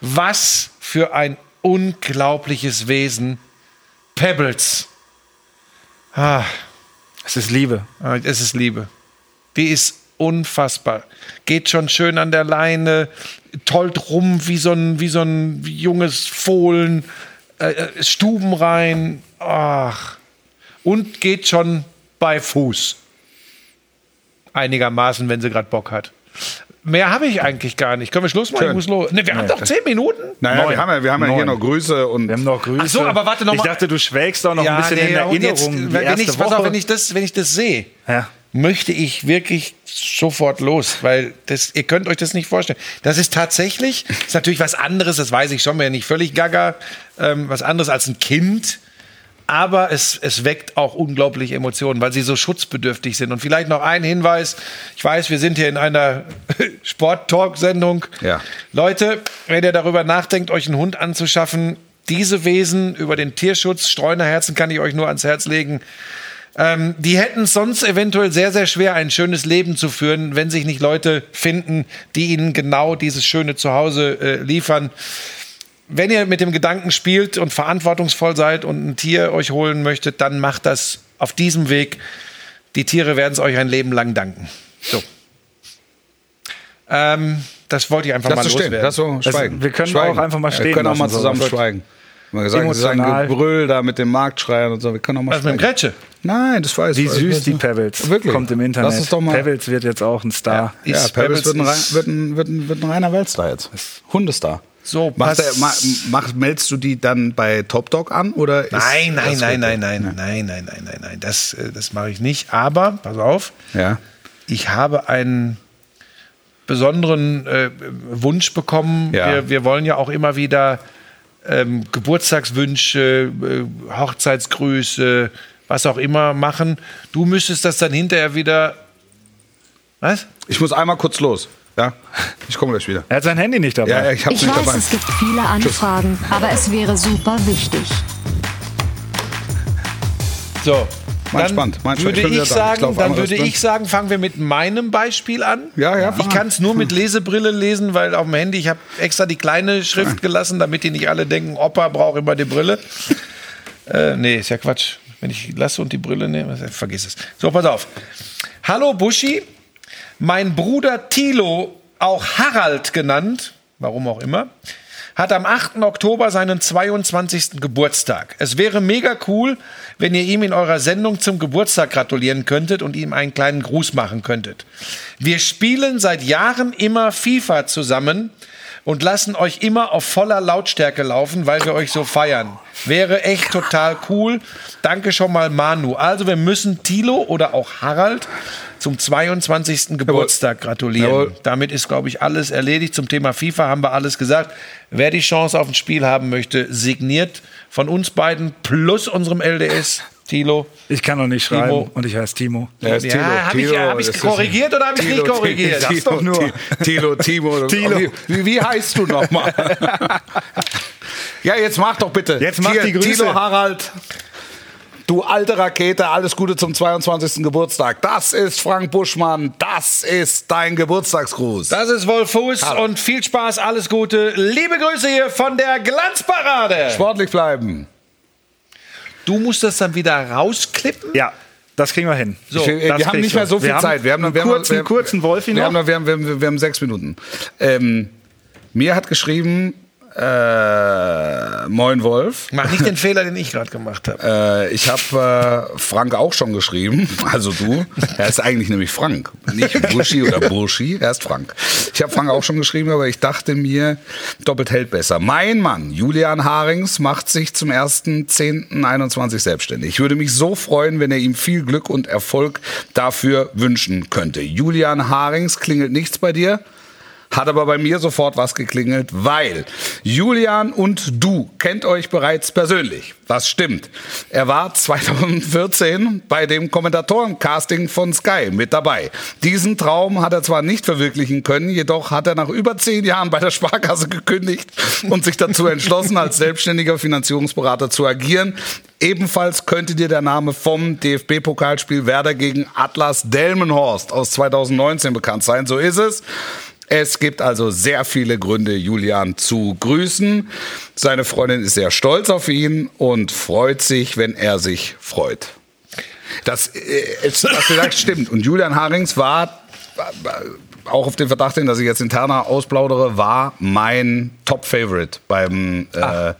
was für ein unglaubliches Wesen. Pebbles. Ah, Es ist Liebe. es ist Liebe. Die ist unfassbar. Geht schon schön an der Leine, tollt rum wie so ein, wie so ein junges Fohlen, äh, äh, Stuben rein. Ach. Und geht schon bei Fuß. Einigermaßen, wenn sie gerade Bock hat. Mehr habe ich eigentlich gar nicht. Können wir Schluss machen? Ich muss los. Ne, wir haben doch zehn Minuten. Naja, Neun. wir haben ja, wir haben ja hier Neun. noch Grüße und Wir haben noch Grüße. Ach so, aber warte noch Ich mal. dachte, du schwelgst auch noch ein bisschen in nee, und jetzt, Erinnerung. die wenn, erste ich, pass Woche. auf, wenn ich das, wenn ich das sehe, Ja. Möchte ich wirklich sofort los, weil das, ihr könnt euch das nicht vorstellen. Das ist tatsächlich, ist natürlich was anderes, das weiß ich schon, mir nicht völlig gaga, ähm, was anderes als ein Kind. aber es, es weckt auch unglaublich Emotionen, weil sie so schutzbedürftig sind. Und vielleicht noch ein Hinweis: Ich weiß, wir sind hier in einer Sport-Talk-Sendung. Ja. Leute, wenn ihr darüber nachdenkt, euch einen Hund anzuschaffen, diese Wesen über den Tierschutz, Streunerherzen kann ich euch nur ans Herz legen. Ähm, die hätten es sonst eventuell sehr, sehr schwer, ein schönes Leben zu führen, wenn sich nicht Leute finden, die ihnen genau dieses schöne Zuhause äh, liefern. Wenn ihr mit dem Gedanken spielt und verantwortungsvoll seid und ein Tier euch holen möchtet, dann macht das auf diesem Weg. Die Tiere werden es euch ein Leben lang danken. So. Ähm, das wollte ich einfach Lass mal so stehen. loswerden. Lass so schweigen. wir können schweigen. auch einfach mal Wir stehen können auch mal so. zusammen Das wird schweigen. Mal gesagt, sein emotional. Gebrüll da mit dem Marktschreiern und so. Wir können auch mal Was mit dem schweigen. Nein, das weiß Wie ich. süß die Pebbles. Wirklich? Kommt im Internet. Lass uns doch mal- Pebbles wird jetzt auch ein Star. Ja, Ist- Pebbles wird ein, wird, ein, wird, ein, wird ein reiner Weltstar jetzt. Hundestar. So, Macht pass- er, ma, mach, meldest du die dann bei Top Dog an? Oder ist Nein, nein, nein, wirklich- nein, nein, nein, nein, nein, nein, nein. Das, äh, das mache ich nicht. Aber, pass auf, Ja. ich habe einen besonderen äh, Wunsch bekommen. Ja. Wir, wir wollen ja auch immer wieder ähm, Geburtstagswünsche, äh, Hochzeitsgrüße, was auch immer machen. Du müsstest das dann hinterher wieder. Was? Ich muss einmal kurz los. Ja, ich komme gleich wieder. Er hat sein Handy nicht dabei. Ja, ja ich hab's Ich nicht weiß, dabei. es gibt viele Anfragen, aber es wäre super wichtig. So. Mein dann spannend, mein spannend. würde Ich ich. Ich sagen, glaub, dann würde ich sagen, fangen wir mit meinem Beispiel an. Ja, ja, Ich an. kann es nur mit Lesebrille lesen, weil auf dem Handy, ich habe extra die kleine Schrift gelassen, damit die nicht alle denken, Opa braucht immer die Brille. Äh, nee, ist ja Quatsch. Wenn ich lasse und die Brille nehme, vergiss es. So, pass auf. Hallo Buschi, mein Bruder Thilo, auch Harald genannt, warum auch immer, hat am 8. Oktober seinen 22. Geburtstag. Es wäre mega cool, wenn ihr ihm in eurer Sendung zum Geburtstag gratulieren könntet und ihm einen kleinen Gruß machen könntet. Wir spielen seit Jahren immer FIFA zusammen und lassen euch immer auf voller Lautstärke laufen, weil wir euch so feiern. Wäre echt total cool. Danke schon mal, Manu. Also, wir müssen Tilo oder auch Harald zum 22. Geburtstag gratulieren. Jawohl. Damit ist, glaube ich, alles erledigt. Zum Thema FIFA haben wir alles gesagt. Wer die Chance auf ein Spiel haben möchte, signiert von uns beiden plus unserem LDS, Tilo. Ich kann noch nicht schreiben Timo. und ich heiße Timo. Ja, ist Tilo. Ja, habe ich Tilo, hab das ist- korrigiert oder habe ich nicht korrigiert? Tilo, Sag's doch nur. Tilo, Timo. Tilo. Wie, wie heißt du nochmal? ja, jetzt mach doch bitte. Jetzt mach die Grüße. Tilo Harald. Du alte Rakete, alles Gute zum 22. Geburtstag. Das ist Frank Buschmann. Das ist dein Geburtstagsgruß. Das ist Wolf Fuß und viel Spaß, alles Gute. Liebe Grüße hier von der Glanzparade. Sportlich bleiben. Du musst das dann wieder rausklippen? Ja, das kriegen wir hin. So, Ich, äh, das wir haben nicht mehr so viel Wir Zeit. Wir haben, einen wir haben, kurzen- wir haben, kurzen Wolfi wir noch. Haben, noch- wir, haben, wir, haben, wir haben sechs Minuten. Ähm, mir hat geschrieben, äh, Moin Wolf. Mach nicht den Fehler, den ich gerade gemacht habe. Äh, ich habe äh, Frank auch schon geschrieben, also du. Er ist eigentlich nämlich Frank, nicht Buschi oder Burschi, er ist Frank. Ich habe Frank auch schon geschrieben, aber ich dachte mir, doppelt hält besser. Mein Mann, Julian Harings, macht sich zum 1.10.21 selbstständig. Ich würde mich so freuen, wenn er ihm viel Glück und Erfolg dafür wünschen könnte. Julian Harings, klingelt nichts bei dir? Hat aber bei mir sofort was geklingelt, weil Julian und du kennt euch bereits persönlich. Was stimmt. Er war 2014 bei dem Kommentatorencasting von Sky mit dabei. Diesen Traum hat er zwar nicht verwirklichen können, jedoch hat er nach über zehn Jahren bei der Sparkasse gekündigt und sich dazu entschlossen, als selbstständiger Finanzierungsberater zu agieren. Ebenfalls könnte dir der Name vom DFB-Pokalspiel Werder gegen Atlas Delmenhorst aus 2019 bekannt sein. So ist es. Es gibt also sehr viele Gründe, Julian zu grüßen. Seine Freundin ist sehr stolz auf ihn und freut sich, wenn er sich freut. Das, äh, es- was du sagst, stimmt. Und Julian Harings war, auch auf den Verdacht hin, dass ich jetzt interner ausplaudere, war mein Top-Favorite beim äh,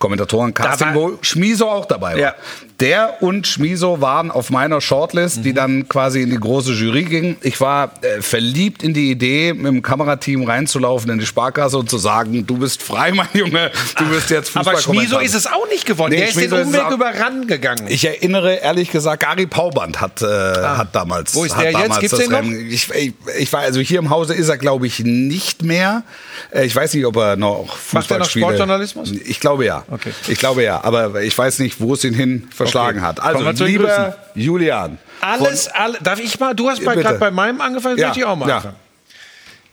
Kommentatoren-Casting, Da war- wo Schmiso auch dabei war. Ja. Der und Schmiso waren auf meiner Shortlist, die dann quasi in die große Jury ging. Ich war äh, verliebt in die Idee, mit dem Kamerateam reinzulaufen in die Sparkasse und zu sagen, du bist frei, mein Junge, du bist jetzt Aber Fußballkommentator. Schmiso ist es auch nicht geworden. Nee, Der ist den Schmiso ist es Umweg auch- über RAN gegangen. Ich erinnere ehrlich gesagt, Gary Pauband hat, äh, hat damals. Ah. Wo ist der jetzt? Gibt's den noch? Ich, ich, ich war also hier im Hause ist er glaube ich nicht mehr. Äh, Ich weiß nicht, ob er noch Macht er noch. Sportjournalismus? Ich glaube ja. Okay. Ich glaube ja, aber ich weiß nicht, wo es ihn hin verschlagen Okay. hat. Also, lieber Julian. Alles, alle, darf ich mal? Du hast bei- gerade bei meinem angefangen, Ja, möchte ich auch mal ja. anfangen.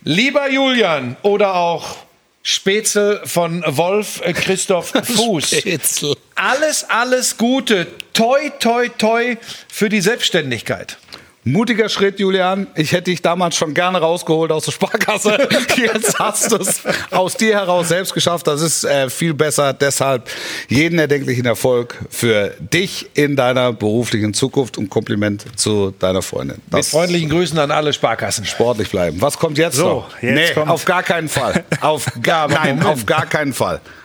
Lieber Julian oder auch Spätzle von Wolf äh, Christoph Fuß. Spätzle. Alles, alles Gute. Toi, toi, toi für die Selbstständigkeit. Mutiger Schritt, Julian. Ich hätte dich damals schon gerne rausgeholt aus der Sparkasse. Jetzt hast du es aus dir heraus selbst geschafft. Das ist äh, viel besser. Deshalb jeden erdenklichen Erfolg für dich in deiner beruflichen Zukunft und Kompliment zu deiner Freundin. Mit Das freundlichen Grüßen an alle Sparkassen. sportlich bleiben. Was kommt jetzt So, noch? jetzt nee, kommt- auf gar keinen Fall. Auf gar, nein, auf gar keinen Fall.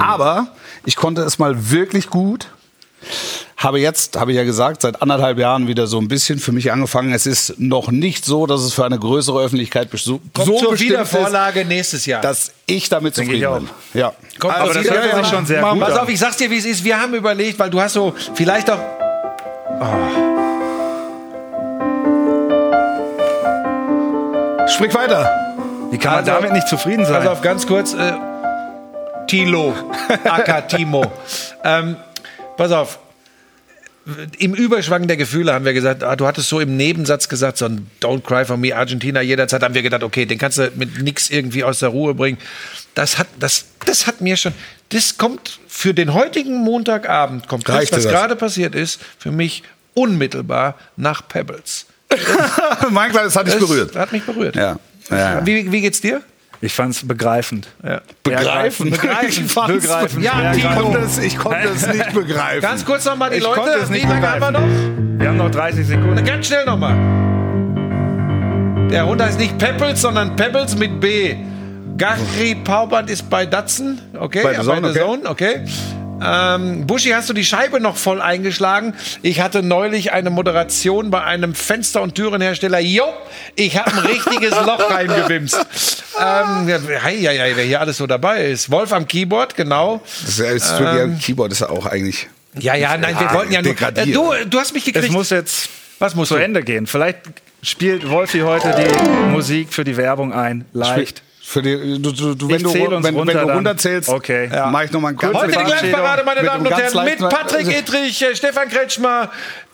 Aber ich konnte es mal wirklich gut. Habe jetzt, habe ich ja gesagt, seit anderthalb Jahren wieder so ein bisschen für mich angefangen. Es ist noch nicht so, dass es für eine größere Öffentlichkeit so Kommt zur bestimmt Wiedervorlage nächstes Jahr. ist, dass ich damit Denke ich zufrieden bin. Ja. Kommt Aber zur das hört sich schon sehr Pass gut auf, an. ich sag's dir, wie es ist. Wir haben überlegt, weil du hast so vielleicht auch. Sprich weiter. Wie kann man Also- damit nicht zufrieden sein? Pass auf, ganz kurz. Äh, Tilo, aka Timo. ähm, pass auf. Im Überschwang der Gefühle haben wir gesagt, ah, du hattest so im Nebensatz gesagt, so ein Don't cry for me, Argentina, jederzeit haben wir gedacht, okay, den kannst du mit nix irgendwie aus der Ruhe bringen. Das hat, das, das hat mir schon, das kommt für den heutigen Montagabend, kommt das, was das? gerade passiert ist, für mich unmittelbar nach Pebbles. mein Kleines hat dich Das berührt. hat mich berührt. Ja. ja. Wie, wie geht's dir? Ich fand es begreifend. Ja. Begreifen. Begreifen. Ich fand's- Begreifen. Ja, ich, konnte es, ich konnte es nicht begreifen. Ganz kurz nochmal die Ich Leute. konnte es nicht Wie lange haben wir noch? Wir haben noch 30 Sekunden. Ganz schnell nochmal. Der Hund heißt nicht Pebbles, sondern Pebbles mit B. Gary Pauband ist bei Datsun, okay? Bei The Zone, The okay. Okay. Ähm, Buschi, hast du die Scheibe noch voll eingeschlagen? Ich hatte neulich eine Moderation bei einem Fenster- und Türenhersteller. Jo, ich habe ein richtiges Loch reingewimst. Ähm, ja, hei, hei, hei, wer hier alles so dabei ist. Wolf am Keyboard, genau. Das ist, Ähm, die Keyboard ist ja auch eigentlich. Ja, ja, nein, wir wollten ja nur. Äh, du, du hast mich gekriegt. Es muss jetzt Was muss zu du? Ende gehen. Vielleicht spielt Wolfi heute die Musik für die Werbung ein. Leicht. Für die, du, du, du, wenn, Ich du, wenn, runter wenn du dann. runterzählst, Okay. ja. mache ich nochmal einen ganz Heute die Glanzparade, meine Damen und Herren, mit Patrick Ittrich, äh, Stefan Kretschmer,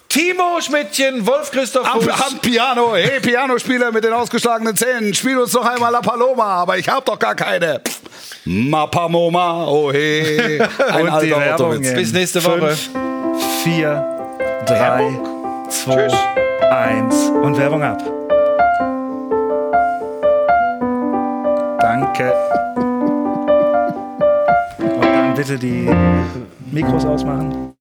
Timo Schmidtchen, Wolf Christoph Am, am Piano, hey Pianospieler mit den ausgeschlagenen Zähnen, spiel uns noch einmal La Paloma, aber ich hab doch gar keine. Mapamoma, oh hey. Ein Und die Werbung Bis nächste Woche. Fünf, vier, drei, zwei, eins und Werbung ab. Danke. Und dann bitte die Mikros ausmachen.